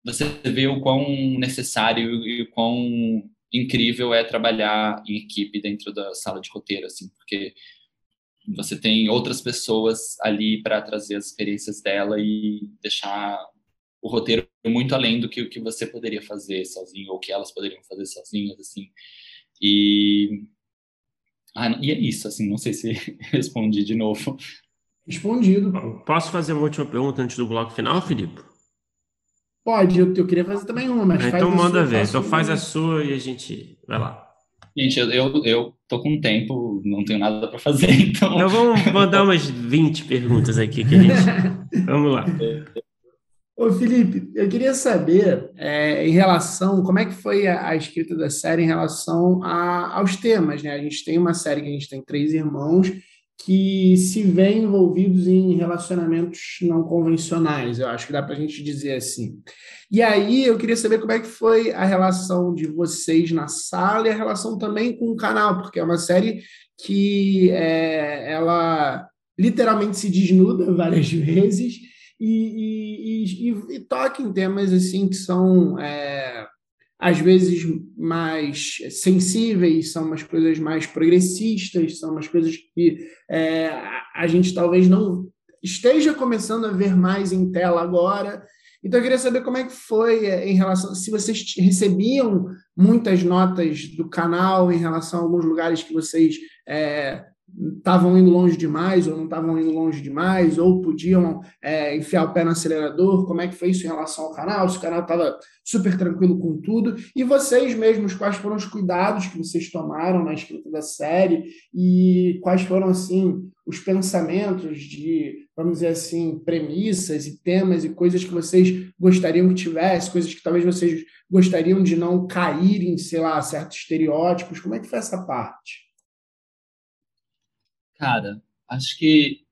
você vê o quão necessário e o quão incrível é trabalhar em equipe dentro da sala de roteiro, assim, porque você tem outras pessoas ali para trazer as experiências dela e deixar o roteiro muito além do que o que você poderia fazer sozinho ou que elas poderiam fazer sozinhas assim e ah, e é isso assim não sei se respondi de novo respondido posso fazer uma última pergunta antes do bloco final Filipe pode eu, eu queria fazer também uma mas então manda ver então faz a sua e a gente vai lá Gente, eu, eu, eu tô com tempo, não tenho nada para fazer, então. Então vamos mandar umas 20 perguntas aqui que a gente. vamos lá. Ô Felipe, eu queria saber é, em relação, como é que foi a, a escrita da série em relação a, aos temas, né? A gente tem uma série que a gente tem três irmãos que se veem envolvidos em relacionamentos não convencionais, eu acho que dá para a gente dizer assim. E aí eu queria saber como é que foi a relação de vocês na sala e a relação também com o canal, porque é uma série que é, ela literalmente se desnuda várias vezes e, e, e, e toca em temas assim que são é, às vezes mais sensíveis, são umas coisas mais progressistas, são umas coisas que é, a gente talvez não esteja começando a ver mais em tela agora. Então, eu queria saber como é que foi é, em relação, se vocês recebiam muitas notas do canal em relação a alguns lugares que vocês é, estavam indo longe demais ou não estavam indo longe demais, ou podiam é, enfiar o pé no acelerador, como é que foi isso em relação ao canal, se o canal estava super tranquilo com tudo, e vocês mesmos, quais foram os cuidados que vocês tomaram na escrita da série, e quais foram, assim, os pensamentos de, vamos dizer assim, premissas e temas e coisas que vocês gostariam que tivesse, coisas que talvez vocês gostariam de não cair em, sei lá, certos estereótipos, como é que foi essa parte? Cara, acho que,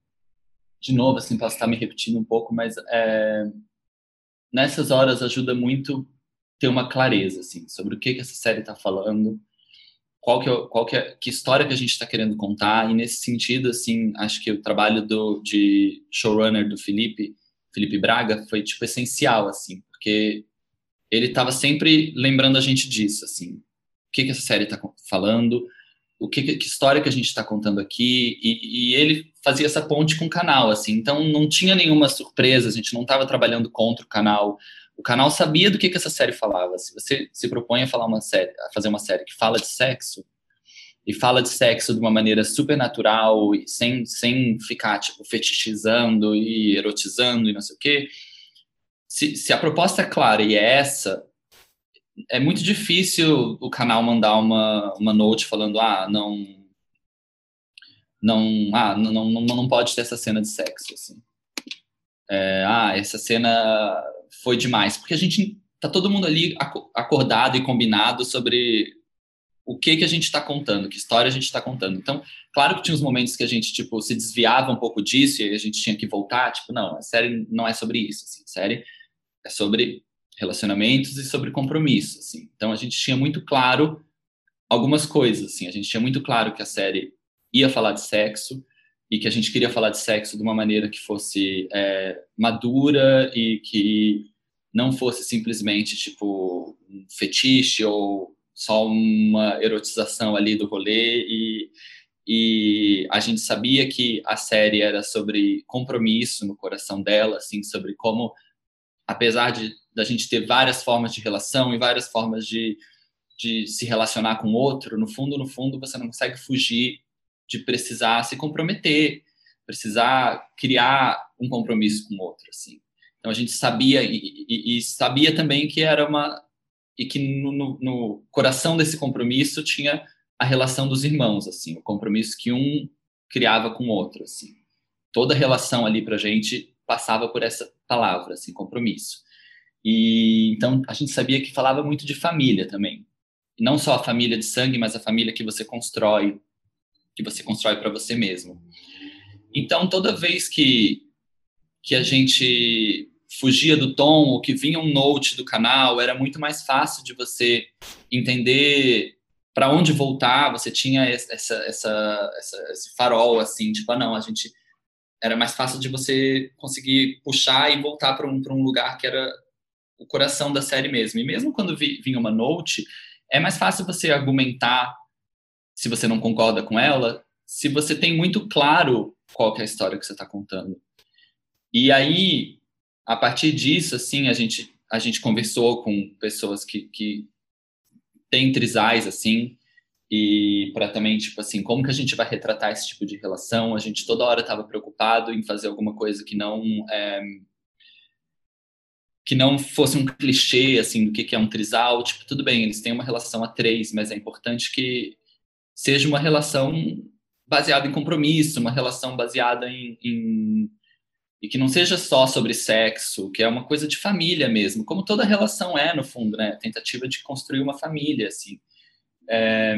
de novo, assim, posso estar me repetindo um pouco, mas é, nessas horas ajuda muito ter uma clareza, assim, sobre o que, que essa série está falando, qual que, é, qual que, é, que história que a gente está querendo contar, e nesse sentido, assim, acho que o trabalho do, de showrunner do Felipe, Felipe Braga, foi, tipo, essencial, assim, porque ele estava sempre lembrando a gente disso, assim, o que, que essa série está falando, o que, que história que a gente está contando aqui e, e, ele fazia essa ponte com o canal assim. Então não tinha nenhuma surpresa a gente não estava trabalhando contra o canal. O canal sabia do que, que essa série falava. Se você se propõe a falar uma série a fazer uma série que fala de sexo e fala de sexo de uma maneira super natural e sem sem ficar tipo fetichizando e erotizando e não sei o quê se, se a proposta é clara e é essa é muito difícil o canal mandar uma, uma note falando, ah, não. Não, ah, não, não, não pode ter essa cena de sexo, assim. É, ah, essa cena foi demais. Porque a gente tá todo mundo ali acordado e combinado sobre o que que a gente está contando, que história a gente está contando. Então, claro que tinha uns momentos que a gente tipo se desviava um pouco disso e a gente tinha que voltar, tipo, não, a série não é sobre isso, assim, a série é sobre relacionamentos e sobre compromisso, assim. Então a gente tinha muito claro algumas coisas, assim. A gente tinha muito claro que a série ia falar de sexo e que a gente queria falar de sexo de uma maneira que fosse é, madura e que não fosse simplesmente tipo um fetiche ou só uma erotização ali do rolê e e a gente sabia que a série era sobre compromisso no coração dela, assim, sobre como apesar de da gente ter várias formas de relação e várias formas de, de se relacionar com o outro, no fundo, no fundo, você não consegue fugir de precisar se comprometer, precisar criar um compromisso com o outro, assim. Então a gente sabia e, e, e sabia também que era uma e que no, no, no, coração desse compromisso tinha a relação dos irmãos, assim, o compromisso que um criava com o outro, assim. Toda relação ali para gente passava por essa palavra, assim, compromisso. E então a gente sabia que falava muito de família também. não só a família de sangue, mas a família que você constrói, que você constrói para você mesmo. Então toda vez que que a gente fugia do tom ou que vinha um note do canal, era muito mais fácil de você entender para onde voltar. Você tinha essa, essa, essa, esse farol assim, tipo, ah, não, a gente era mais fácil de você conseguir puxar e voltar para um, um lugar que era o coração da série mesmo. E mesmo quando vinha uma note, é mais fácil você argumentar se você não concorda com ela, se você tem muito claro qual é a história que você está contando. E aí, a partir disso, assim, a gente a gente conversou com pessoas que, que têm trisais, assim, e para também, tipo assim, como que a gente vai retratar esse tipo de relação? A gente toda hora estava preocupado em fazer alguma coisa que não é, que não fosse um clichê assim do que é um trisal, tipo, tudo bem, eles têm uma relação a três, mas é importante que seja uma relação baseada em compromisso, uma relação baseada em, em e que não seja só sobre sexo, que é uma coisa de família mesmo, como toda relação é no fundo, né? Tentativa de construir uma família, assim. É...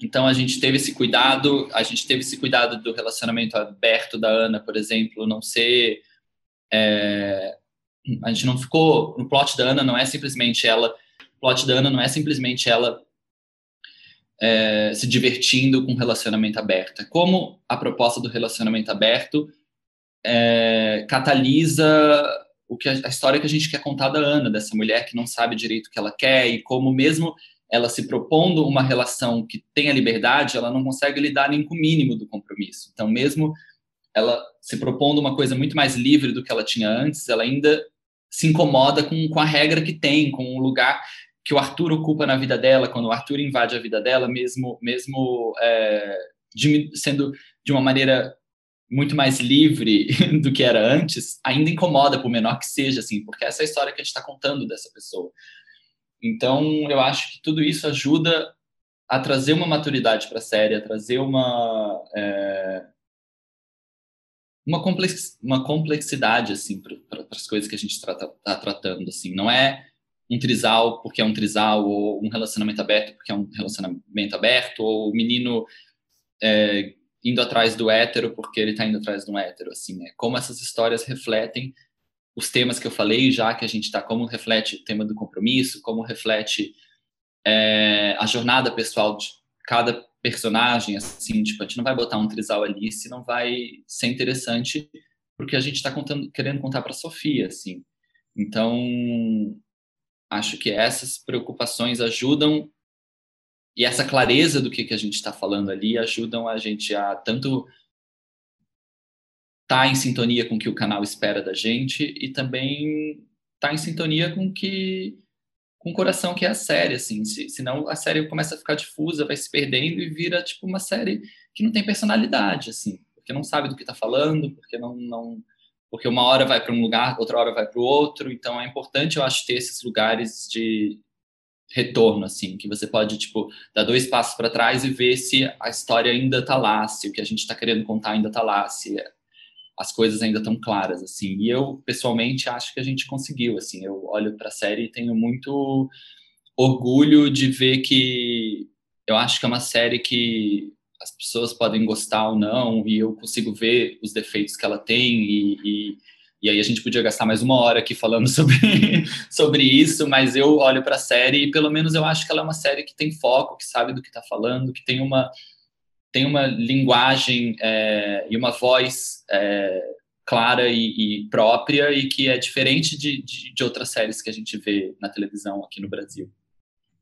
Então a gente teve esse cuidado, a gente teve esse cuidado do relacionamento aberto da Ana, por exemplo, não ser é, a gente não ficou. No plot da Ana não é simplesmente ela. O plot da Ana não é simplesmente ela é, se divertindo com relacionamento aberto. É como a proposta do relacionamento aberto é, catalisa o que a, a, história que a gente quer contar da Ana, dessa mulher que não sabe direito o que ela quer e como mesmo ela se propondo uma relação que tenha liberdade, ela não consegue lidar nem com o mínimo do compromisso. Então, mesmo ela se propondo uma coisa muito mais livre do que ela tinha antes, ela ainda se incomoda com, com a regra que tem, com o lugar que o Arthur ocupa na vida dela, quando o Arthur invade a vida dela, mesmo, mesmo é, de, sendo de uma maneira muito mais livre do que era antes, ainda incomoda, por menor que seja, assim, porque essa é a história que a gente está contando dessa pessoa. Então, eu acho que tudo isso ajuda a trazer uma maturidade para a série, a trazer uma é, uma, complex, uma complexidade assim para as coisas que a gente está tá tratando assim. Não é um trisal porque é um trisal ou um relacionamento aberto porque é um relacionamento aberto ou o menino é, indo atrás do hétero porque ele está indo atrás de um hétero assim é como essas histórias refletem os temas que eu falei já que a gente está como reflete o tema do compromisso como reflete é, a jornada pessoal de cada personagem, assim, tipo, a gente não vai botar um trisal ali se não vai ser interessante, porque a gente está querendo contar para Sofia, assim. Então, acho que essas preocupações ajudam e essa clareza do que, que a gente está falando ali ajudam a gente a tanto estar tá em sintonia com o que o canal espera da gente e também estar tá em sintonia com que o coração que é a série, assim, se, senão a série começa a ficar difusa, vai se perdendo e vira, tipo, uma série que não tem personalidade, assim, porque não sabe do que está falando, porque não, não, porque uma hora vai para um lugar, outra hora vai para o outro, então é importante, eu acho, ter esses lugares de retorno, assim, que você pode, tipo, dar dois passos para trás e ver se a história ainda está lá, se o que a gente está querendo contar ainda está lá, se as coisas ainda estão claras, assim. E eu, pessoalmente, acho que a gente conseguiu, assim. Eu olho para a série e tenho muito orgulho de ver que eu acho que é uma série que as pessoas podem gostar ou não, e eu consigo ver os defeitos que ela tem, e, e, e aí a gente podia gastar mais uma hora aqui falando sobre, sobre isso, mas eu olho para a série e pelo menos eu acho que ela é uma série que tem foco, que sabe do que está falando, que tem uma tem uma linguagem é, e uma voz é, clara e, e, própria e que é diferente de, de, de, outras séries que a gente vê na televisão aqui no Brasil.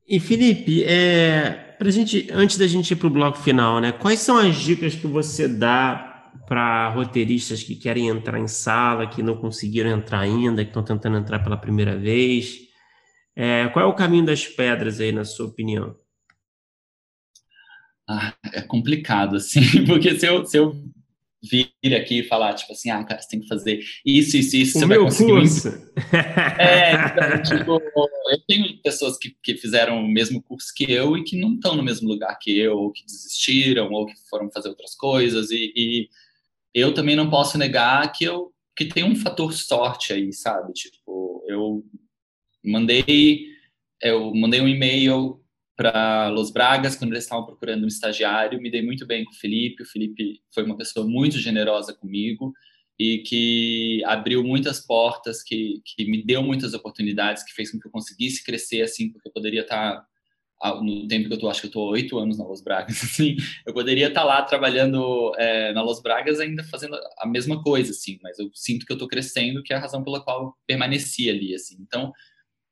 E Felipe, é, pra gente, antes da gente ir para o bloco final, né, quais são as dicas que você dá para roteiristas que querem entrar em sala, que não conseguiram entrar ainda, que estão tentando entrar pela primeira vez? É, qual é o caminho das pedras aí, na sua opinião? Ah, é complicado, assim, porque se eu, se eu vir aqui e falar, tipo assim, ah, cara, você tem que fazer isso, isso, isso, o você vai conseguir. Curso. É, então, tipo, eu tenho pessoas que, que fizeram o mesmo curso que eu e que não estão no mesmo lugar que eu, ou que desistiram, ou que foram fazer outras coisas, e, e eu também não posso negar que eu que tem um fator sorte aí, sabe? Tipo, eu mandei eu mandei um e-mail para Los Bragas, quando eles estavam procurando um estagiário. Me dei muito bem com o Felipe. O Felipe foi uma pessoa muito generosa comigo e que abriu muitas portas, que, que me deu muitas oportunidades, que fez com que eu conseguisse crescer assim, porque eu poderia estar tá, no tempo que eu tô, acho que eu tô oito anos na Los Bragas, assim, eu poderia estar tá lá trabalhando é, na Los Bragas ainda fazendo a mesma coisa, assim, mas eu sinto que eu tô crescendo, que é a razão pela qual eu permaneci ali, assim. Então,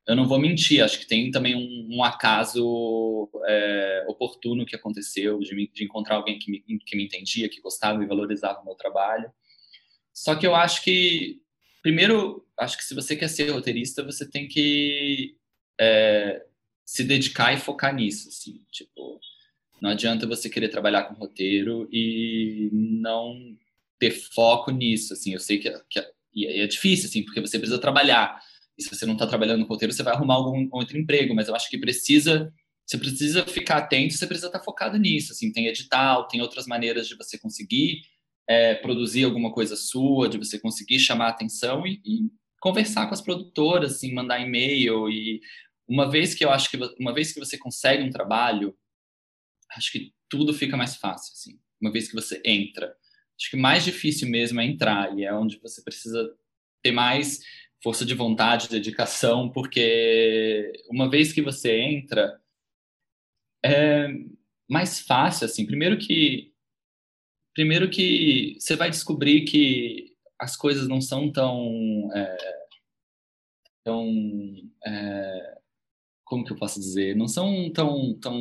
eu não vou mentir, acho que tem também um, um acaso é, oportuno que aconteceu de, de, encontrar alguém que me, que me entendia, que gostava e valorizava o meu trabalho. Só que eu acho que, primeiro, acho que se você quer ser roteirista, você tem que é, se dedicar e focar nisso, assim, tipo, não adianta você querer trabalhar com roteiro e não ter foco nisso, assim, eu sei que, que e é difícil, assim, porque você precisa trabalhar. E se você não está trabalhando no roteiro, você vai arrumar algum outro emprego. Mas eu acho que precisa, você precisa ficar atento, você precisa estar tá focado nisso. Assim, tem edital, tem outras maneiras de você conseguir é, produzir alguma coisa sua, de você conseguir chamar atenção e, e conversar com as produtoras, assim, mandar e-mail e uma vez que eu acho que uma vez que você consegue um trabalho, acho que tudo fica mais fácil, assim. Uma vez que você entra, acho que mais difícil mesmo é entrar e é onde você precisa ter mais força de vontade, dedicação, porque uma vez que você entra, é mais fácil, assim. Primeiro que primeiro que você vai descobrir que as coisas não são tão é, tão é, como que eu posso dizer? Não são tão tão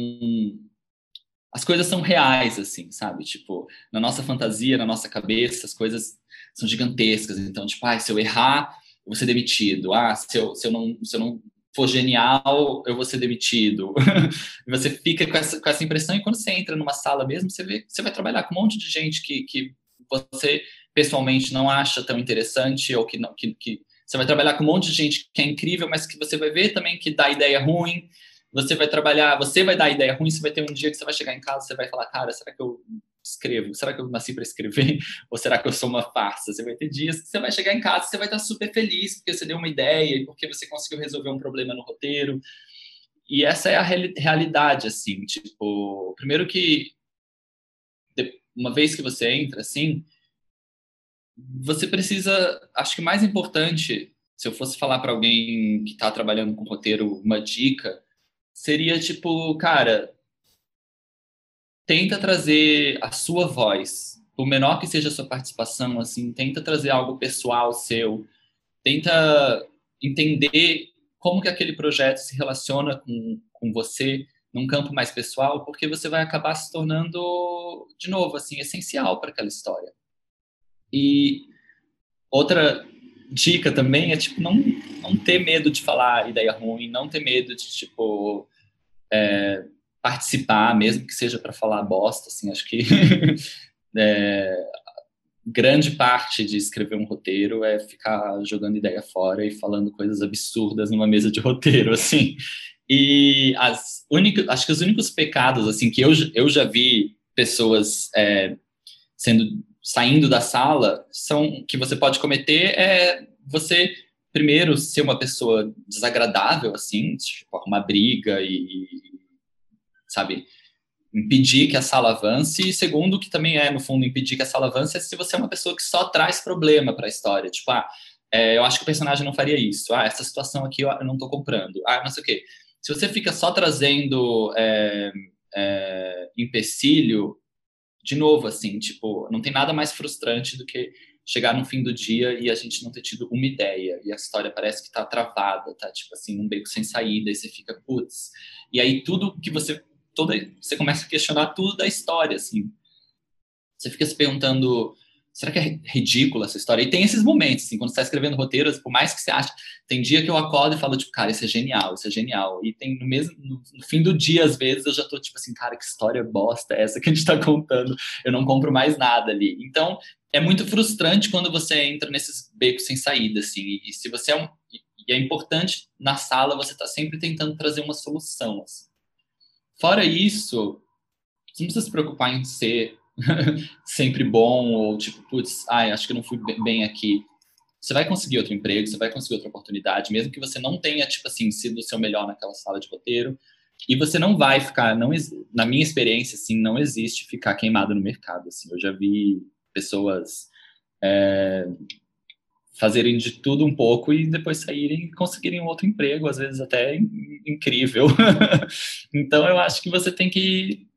as coisas são reais assim sabe? Tipo na nossa fantasia na nossa cabeça as coisas são gigantescas. Então tipo ah, se eu errar eu vou ser demitido ah se eu, se eu não se eu não for genial, eu vou ser demitido. você fica com essa, com essa impressão e quando você entra numa sala mesmo, você vê você vai trabalhar com um monte de gente que, que você pessoalmente não acha tão interessante ou que, não, que, que você vai trabalhar com um monte de gente que é incrível, mas que você vai ver também que dá ideia ruim. Você vai trabalhar, você vai dar ideia ruim, você vai ter um dia que você vai chegar em casa, você vai falar, cara, será que eu escrevo? Será que eu nasci para escrever? Ou será que eu sou uma farsa? Você vai ter dias que você vai chegar em casa, você vai estar super feliz porque você deu uma ideia, porque você conseguiu resolver um problema no roteiro. E essa é a realidade, assim, tipo, primeiro que uma vez que você entra, assim, você precisa, acho que mais importante, se eu fosse falar para alguém que está trabalhando com roteiro uma dica, seria tipo, cara, tenta trazer a sua voz, por menor que seja a sua participação, assim, tenta trazer algo pessoal seu, tenta entender como que aquele projeto se relaciona com, com você num campo mais pessoal, porque você vai acabar se tornando, de novo, assim, essencial para aquela história. E outra dica também é, tipo, não, não ter medo de falar ideia ruim, não ter medo de, tipo, é, participar, mesmo que seja para falar bosta, assim, acho que é, grande parte de escrever um roteiro é ficar jogando ideia fora e falando coisas absurdas numa mesa de roteiro, assim. E as únicas, acho que os únicos pecados, assim, que eu, eu já vi pessoas é, sendo saindo da sala são que você pode cometer é você primeiro ser uma pessoa desagradável assim tipo arrumar briga e sabe, impedir que a sala avance, e segundo, que também é, no fundo, impedir que a sala avance, é se você é uma pessoa que só traz problema para a história. Tipo, ah, é, eu acho que o personagem não faria isso. Ah, essa situação aqui eu não estou comprando. Ah, não sei o quê. Se você fica só trazendo é, é, empecilho, de novo, assim, tipo, não tem nada mais frustrante do que chegar no fim do dia e a gente não ter tido uma ideia e a história parece que tá travada, tá tipo assim, um beco sem saída e você fica, putz. E aí tudo que você toda você começa a questionar tudo da história, assim. Você fica se perguntando, será que é ridícula essa história? E tem esses momentos, assim, quando você está escrevendo roteiros, por mais que você ache, tem dia que eu acordo e falo, tipo, cara, isso é genial, isso é genial. E tem no mesmo, no, fim do dia, às vezes, eu já tô, tipo assim, cara, que história bosta é essa que a gente está contando? Eu não compro mais nada ali. Então, é muito frustrante quando você entra nesses becos sem saída, assim. E, se você é um... E é importante, na sala, você tá sempre tentando trazer uma solução, assim. Fora isso, você não precisa se preocupar em ser sempre bom ou tipo, putz, ai, acho que não fui bem aqui. Você vai conseguir outro emprego, você vai conseguir outra oportunidade, mesmo que você não tenha, tipo assim, sido o seu melhor naquela sala de roteiro. E você não vai ficar, não, na minha experiência, assim, não existe ficar queimado no mercado. Assim, eu já vi pessoas é, fazerem de tudo um pouco e depois saírem e conseguirem um outro emprego, às vezes até incrível. então eu acho que você tem que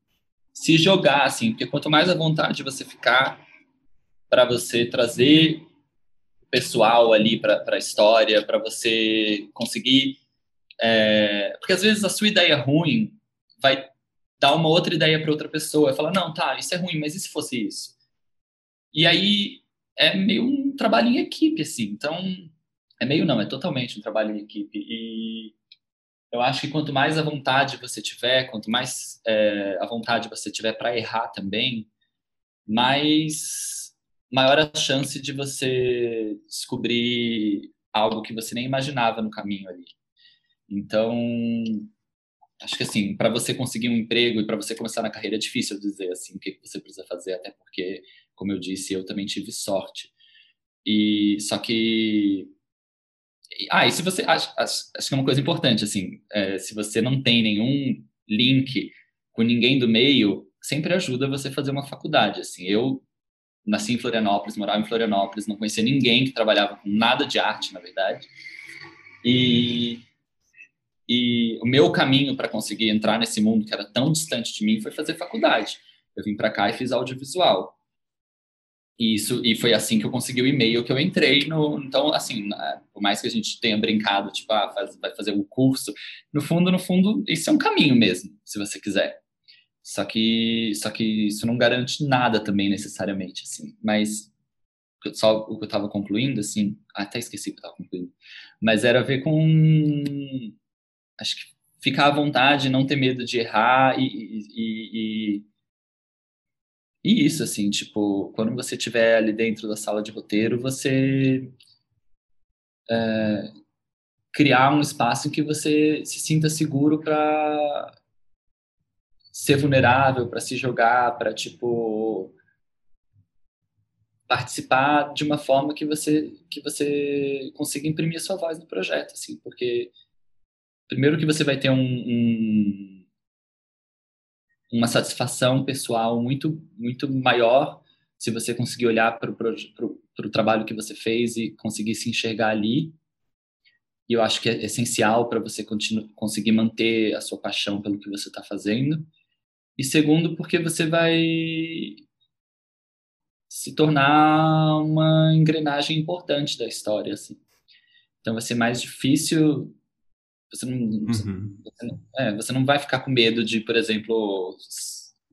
se jogar assim, porque quanto mais à vontade você ficar para você trazer pessoal ali para a história, para você conseguir, é... porque às vezes a sua ideia ruim vai dar uma outra ideia para outra pessoa, falar não, tá, isso é ruim, mas e se fosse isso? E aí é meio um trabalho em equipe, assim. Então, é meio não, é totalmente um trabalho em equipe. E eu acho que quanto mais à vontade você tiver, quanto mais é, à vontade você tiver para errar também, mais maior a chance de você descobrir algo que você nem imaginava no caminho ali. Então, acho que assim, para você conseguir um emprego e para você começar na carreira é difícil dizer assim o que você precisa fazer, até porque, como eu disse, eu também tive sorte. E só que ah, e se você acho, acho, acho que é uma coisa importante assim, é, se você não tem nenhum link com ninguém do meio, sempre ajuda você fazer uma faculdade. Assim, eu nasci em Florianópolis, morava em Florianópolis, não conhecia ninguém que trabalhava com nada de arte, na verdade. E e o meu caminho para conseguir entrar nesse mundo que era tão distante de mim foi fazer faculdade. Eu vim para cá e fiz audiovisual. E isso e foi assim que eu consegui o e-mail que eu entrei no. Então, assim, por mais que a gente tenha brincado, tipo, ah, faz, vai fazer o um curso, no fundo, no fundo, isso é um caminho mesmo, se você quiser. Só que, só que isso não garante nada também necessariamente, assim. Mas só o que eu estava concluindo, assim, até esqueci o que eu estava concluindo, mas era a ver com acho que ficar à vontade, não ter medo de errar e, e, e, e isso, assim, tipo, quando você estiver ali dentro da sala de roteiro, você é, criar um espaço em que você se sinta seguro para ser vulnerável, para se jogar, para, tipo, participar de uma forma que você que você consiga imprimir sua voz no projeto, assim, porque primeiro que você vai ter um, um, uma satisfação pessoal muito muito maior se você conseguir olhar para o trabalho que você fez e conseguir se enxergar ali. E eu acho que é essencial para você conseguir manter a sua paixão pelo que você está fazendo. E segundo, porque você vai se tornar uma engrenagem importante da história, assim. Então vai ser mais difícil você não, uhum. você, não, é, você não vai ficar com medo de, por exemplo,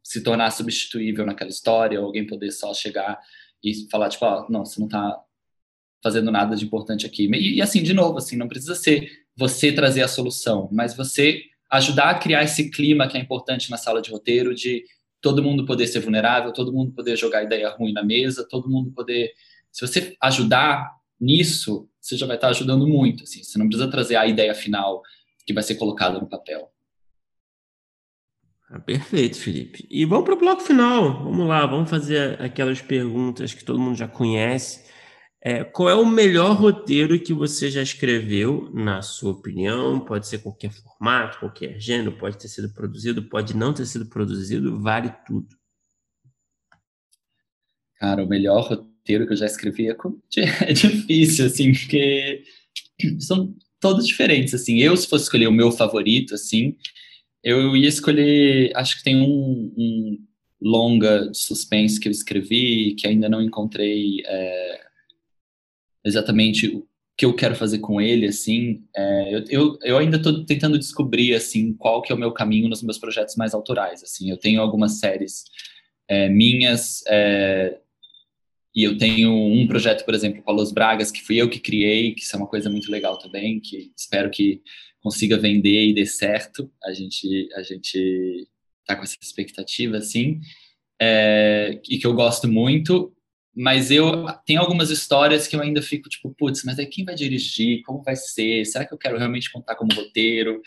se tornar substituível naquela história, ou alguém poder só chegar e falar, tipo, oh, não, você não está fazendo nada de importante aqui. E, e, assim, de novo, assim, não precisa ser você trazer a solução, mas você ajudar a criar esse clima que é importante na sala de roteiro, de todo mundo poder ser vulnerável, todo mundo poder jogar ideia ruim na mesa, todo mundo poder... Se você ajudar nisso, você já vai estar ajudando muito. Assim, você não precisa trazer a ideia final que vai ser colocada no papel. Ah, perfeito, Felipe. E vamos para o bloco final. Vamos lá, vamos fazer aquelas perguntas que todo mundo já conhece. É, qual é o melhor roteiro que você já escreveu, na sua opinião? Pode ser qualquer formato, qualquer gênero, pode ter sido produzido, pode não ter sido produzido, vale tudo. Cara, o melhor roteiro que eu já escrevi é, é difícil, assim, porque são todos diferentes, assim. Eu, se fosse escolher o meu favorito, assim, eu ia escolher, acho que tem um, um longa de suspense que eu escrevi, que ainda não encontrei é, exatamente o que eu quero fazer com ele, assim. É, eu, eu, eu, ainda estou tentando descobrir, assim, qual que é o meu caminho nos meus projetos mais autorais, assim. Eu tenho algumas séries é, minhas é, e eu tenho um projeto, por exemplo, com a Los Bragas, que fui eu que criei, que isso é uma coisa muito legal também, que espero que consiga vender e dê certo. A gente a gente tá com essa expectativa, assim, é, e que eu gosto muito. Mas eu tenho algumas histórias que eu ainda fico tipo, putz, mas aí quem vai dirigir? Como vai ser? Será que eu quero realmente contar como roteiro?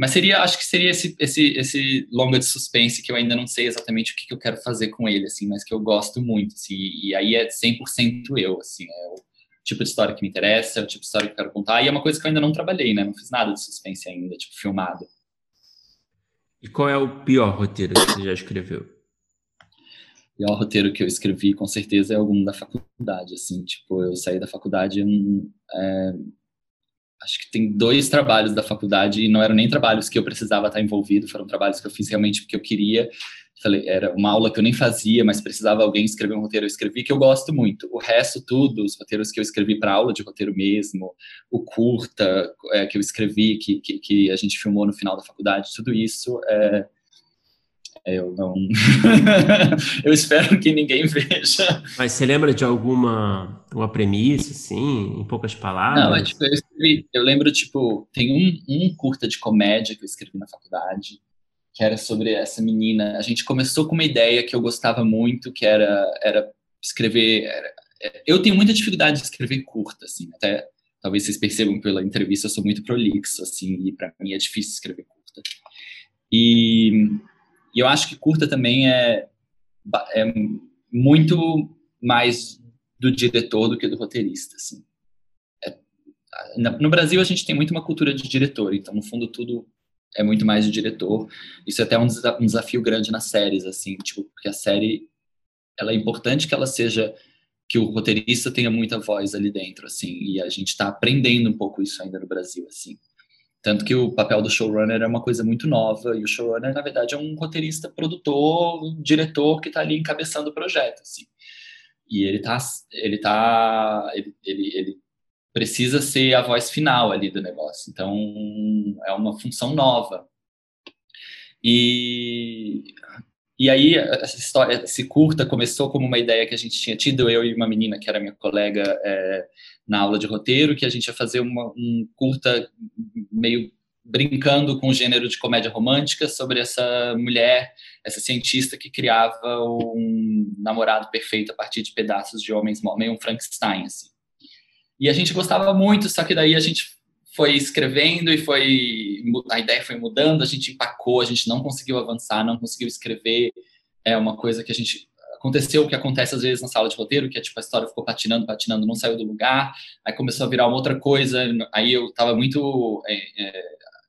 Mas seria, acho que seria esse, esse, esse longa de suspense que eu ainda não sei exatamente o que, que eu quero fazer com ele, assim, mas que eu gosto muito, assim, e aí é 100% eu, assim, é o tipo de história que me interessa, é o tipo de história que eu quero contar, e é uma coisa que eu ainda não trabalhei, né, não fiz nada de suspense ainda, tipo, filmado. E qual é o pior roteiro que você já escreveu? O pior roteiro que eu escrevi, com certeza, é algum da faculdade, assim, tipo, eu saí da faculdade, é, acho que tem dois trabalhos da faculdade e não eram nem trabalhos que eu precisava estar envolvido, foram trabalhos que eu fiz realmente porque eu queria. Falei, era uma aula que eu nem fazia, mas precisava alguém escrever um roteiro, eu escrevi que eu gosto muito. O resto tudo, os roteiros que eu escrevi para aula de roteiro mesmo, o curta é, que eu escrevi, que, que, que, a gente filmou no final da faculdade, tudo isso é, eu não. eu espero que ninguém veja. Mas você lembra de alguma uma premissa, assim, em poucas palavras? Não, é tipo, eu, escrevi, eu lembro, tipo, tem um, um curta de comédia que eu escrevi na faculdade, que era sobre essa menina. A gente começou com uma ideia que eu gostava muito, que era, era escrever. Eu tenho muita dificuldade de escrever curta, assim, até talvez vocês percebam pela entrevista, eu sou muito prolixo, assim, e para mim é difícil escrever curta. E, e, eu acho que curta também é, é muito mais do diretor do que do roteirista, assim. É, no Brasil a gente tem muito uma cultura de diretor, então no fundo tudo é muito mais de diretor. Isso é até um, um desafio grande nas séries, assim, tipo, porque a série ela é importante que ela seja que o roteirista tenha muita voz ali dentro, assim, e a gente está aprendendo um pouco isso ainda no Brasil, assim. Tanto que o papel do showrunner é uma coisa muito nova, e o showrunner, na verdade, é um roteirista, produtor, diretor que está ali encabeçando o projeto, assim. E ele tá, ele tá, ele, ele, ele precisa ser a voz final ali do negócio. Então, é uma função nova. E e aí, essa história, esse curta começou como uma ideia que a gente tinha tido, eu e uma menina que era minha colega é, na aula de roteiro, que a gente ia fazer uma, um curta meio brincando com o gênero de comédia romântica sobre essa mulher, essa cientista que criava um namorado perfeito a partir de pedaços de homens, meio um Frankenstein, assim. E a gente gostava muito, só que daí a gente foi escrevendo e foi a ideia foi mudando, a gente empacou, a gente não conseguiu avançar, não conseguiu escrever. É uma coisa que a gente aconteceu o que acontece às vezes na sala de roteiro, que é tipo a história ficou patinando, patinando, não saiu do lugar, aí começou a virar uma outra coisa. Aí eu estava muito é, é,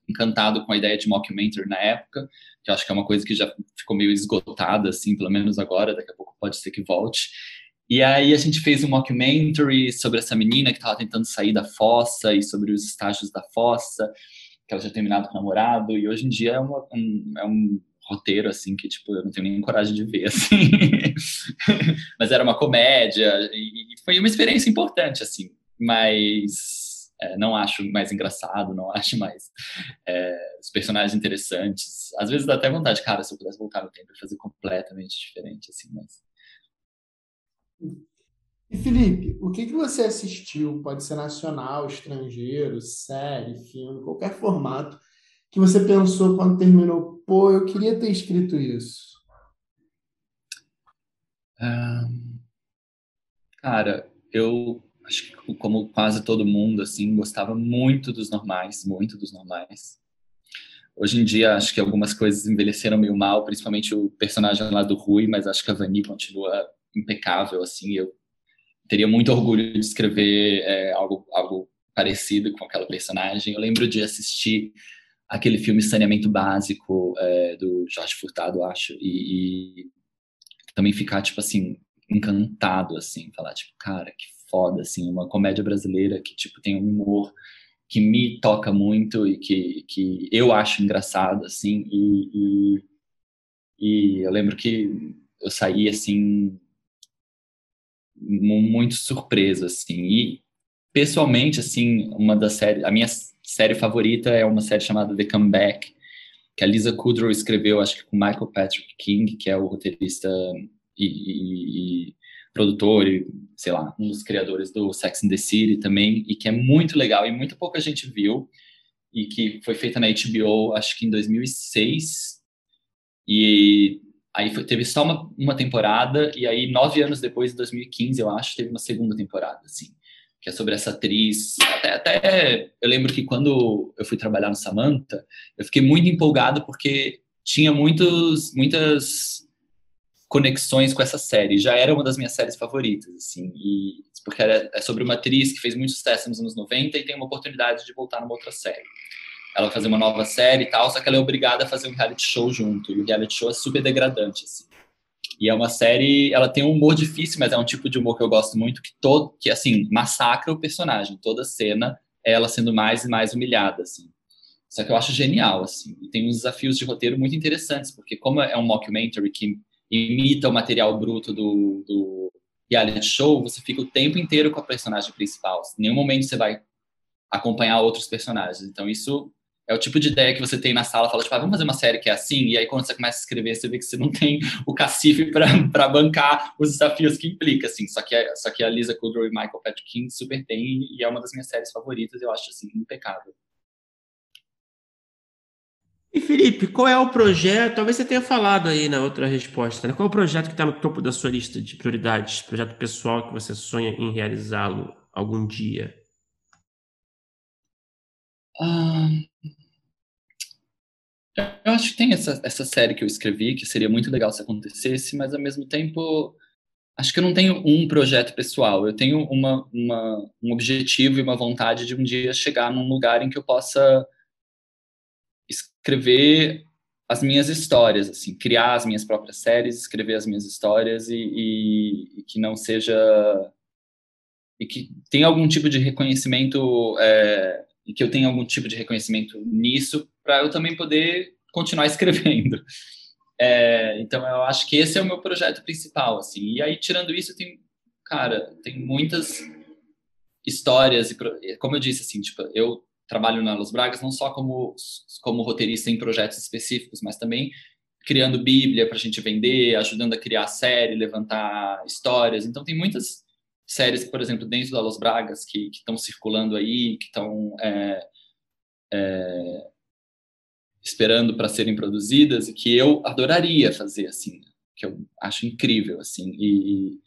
encantado com a ideia de mockumentary na época, que eu acho que é uma coisa que já ficou meio esgotada assim, pelo menos agora, daqui a pouco pode ser que volte. E aí a gente fez um mockumentary sobre essa menina que estava tentando sair da fossa e sobre os estágios da fossa, que ela já terminado com o namorado, e hoje em dia é, uma, um, é um roteiro, assim, que, tipo, eu não tenho nem coragem de ver, assim. mas era uma comédia, e foi uma experiência importante, assim, mas é, não acho mais engraçado, não acho mais é, os personagens interessantes. Às vezes dá até vontade, cara, se eu pudesse voltar no tempo e fazer completamente diferente, assim, mas e Felipe, o que, que você assistiu? Pode ser nacional, estrangeiro, série, filme, qualquer formato, que você pensou quando terminou, pô, eu queria ter escrito isso? Um, cara, eu acho que como quase todo mundo, assim, gostava muito dos normais, muito dos normais. Hoje em dia, acho que algumas coisas envelheceram meio mal, principalmente o personagem lá do Rui, mas acho que a Vani continua impecável, assim, eu teria muito orgulho de escrever é, algo, algo parecido com aquela personagem. Eu lembro de assistir aquele filme Saneamento Básico é, do Jorge Furtado, acho, e, e, também ficar, tipo assim, encantado, assim, falar, tipo, cara, que foda, assim, uma comédia brasileira que, tipo, tem um humor que me toca muito e que, que eu acho engraçado, assim, e, e, e eu lembro que eu saí, assim, muito surpreso, assim. E, pessoalmente, assim, uma das séries... A minha série favorita é uma série chamada The Comeback, que a Lisa Kudrow escreveu, acho que com Michael Patrick King, que é o roteirista e, e, e, produtor e, sei lá, um dos criadores do Sex and the City também, e que é muito legal e muito pouca gente viu, e que foi feita na HBO, acho que em 2006, e Aí foi, teve só uma, uma temporada, e aí, nove anos depois, em 2015, eu acho, teve uma segunda temporada, assim, que é sobre essa atriz. Até, até eu lembro que quando eu fui trabalhar no Samantha, eu fiquei muito empolgado porque tinha muitos, muitas conexões com essa série. Já era uma das minhas séries favoritas, assim, e porque era, é sobre uma atriz que fez muito sucesso nos anos 90 e tem uma oportunidade de voltar numa outra série ela vai fazer uma nova série e tal, só que ela é obrigada a fazer um reality show junto. E o reality show é super degradante, assim. E é uma série, ela tem um humor difícil, mas é um tipo de humor que eu gosto muito, que todo, que assim, massacra o personagem. Toda cena é ela sendo mais e mais humilhada, assim. Só que eu acho genial, assim. E tem uns desafios de roteiro muito interessantes, porque como é um mockumentary que imita o material bruto do, do reality show, você fica o tempo inteiro com a personagem principal. Em nenhum momento você vai acompanhar outros personagens. Então isso é o tipo de ideia que você tem na sala, fala, tipo, ah, vamos fazer uma série que é assim, e aí quando você começa a escrever, você vê que você não tem o cacife para bancar os desafios que implica, assim, só que, só que a Lisa Kudrow e Michael Patrick King super tem, e é uma das minhas séries favoritas, eu acho, assim, impecável. E Felipe, qual é o projeto? Talvez você tenha falado aí na outra resposta, né? Qual é o projeto que está no topo da sua lista de prioridades? Projeto pessoal que você sonha em realizá-lo algum dia? Ah, eu acho que tem essa, essa série que eu escrevi, que seria muito legal se acontecesse, mas ao mesmo tempo, acho que eu não tenho um projeto pessoal. Eu tenho uma, uma, um objetivo e uma vontade de um dia chegar num lugar em que eu possa escrever as minhas histórias, assim, criar as minhas próprias séries, escrever as minhas histórias e, e, e que não seja e que tenha algum tipo de reconhecimento é, e que eu tenha algum tipo de reconhecimento nisso para eu também poder continuar escrevendo. É, então eu acho que esse é o meu projeto principal, assim. E aí tirando isso tem, cara, tem muitas histórias e como eu disse assim, tipo, eu trabalho na Los Bragas não só como, como roteirista em projetos específicos, mas também criando Bíblia para a gente vender, ajudando a criar série, levantar histórias. Então, tem muitas séries, por exemplo, dentro da Los Bragas que estão circulando aí, que estão é, é, esperando para serem produzidas e que eu adoraria fazer, assim, que eu acho incrível, assim. E,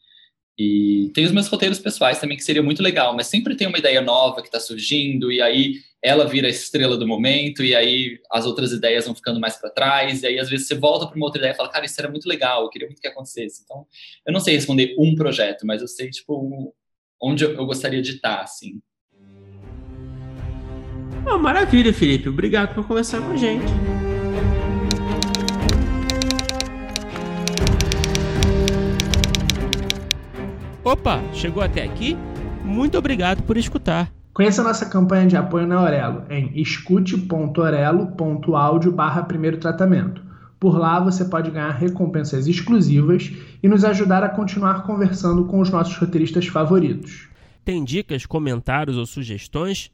e tem os meus roteiros pessoais também, que seria muito legal, mas sempre tem uma ideia nova que está surgindo, e aí ela vira a estrela do momento, e aí as outras ideias vão ficando mais para trás, e aí às vezes você volta para uma outra ideia e fala, cara, isso era muito legal, eu queria muito que acontecesse. Então, eu não sei responder um projeto, mas eu sei, tipo, onde eu gostaria de estar, assim. Oh, maravilha, Felipe. Obrigado por conversar com a gente. Opa, chegou até aqui? Muito obrigado por escutar. Conheça a nossa campanha de apoio na Orelo em escute.orelo.audio barra primeiro tratamento. Por lá você pode ganhar recompensas exclusivas e nos ajudar a continuar conversando com os nossos roteiristas favoritos. Tem dicas, comentários ou sugestões?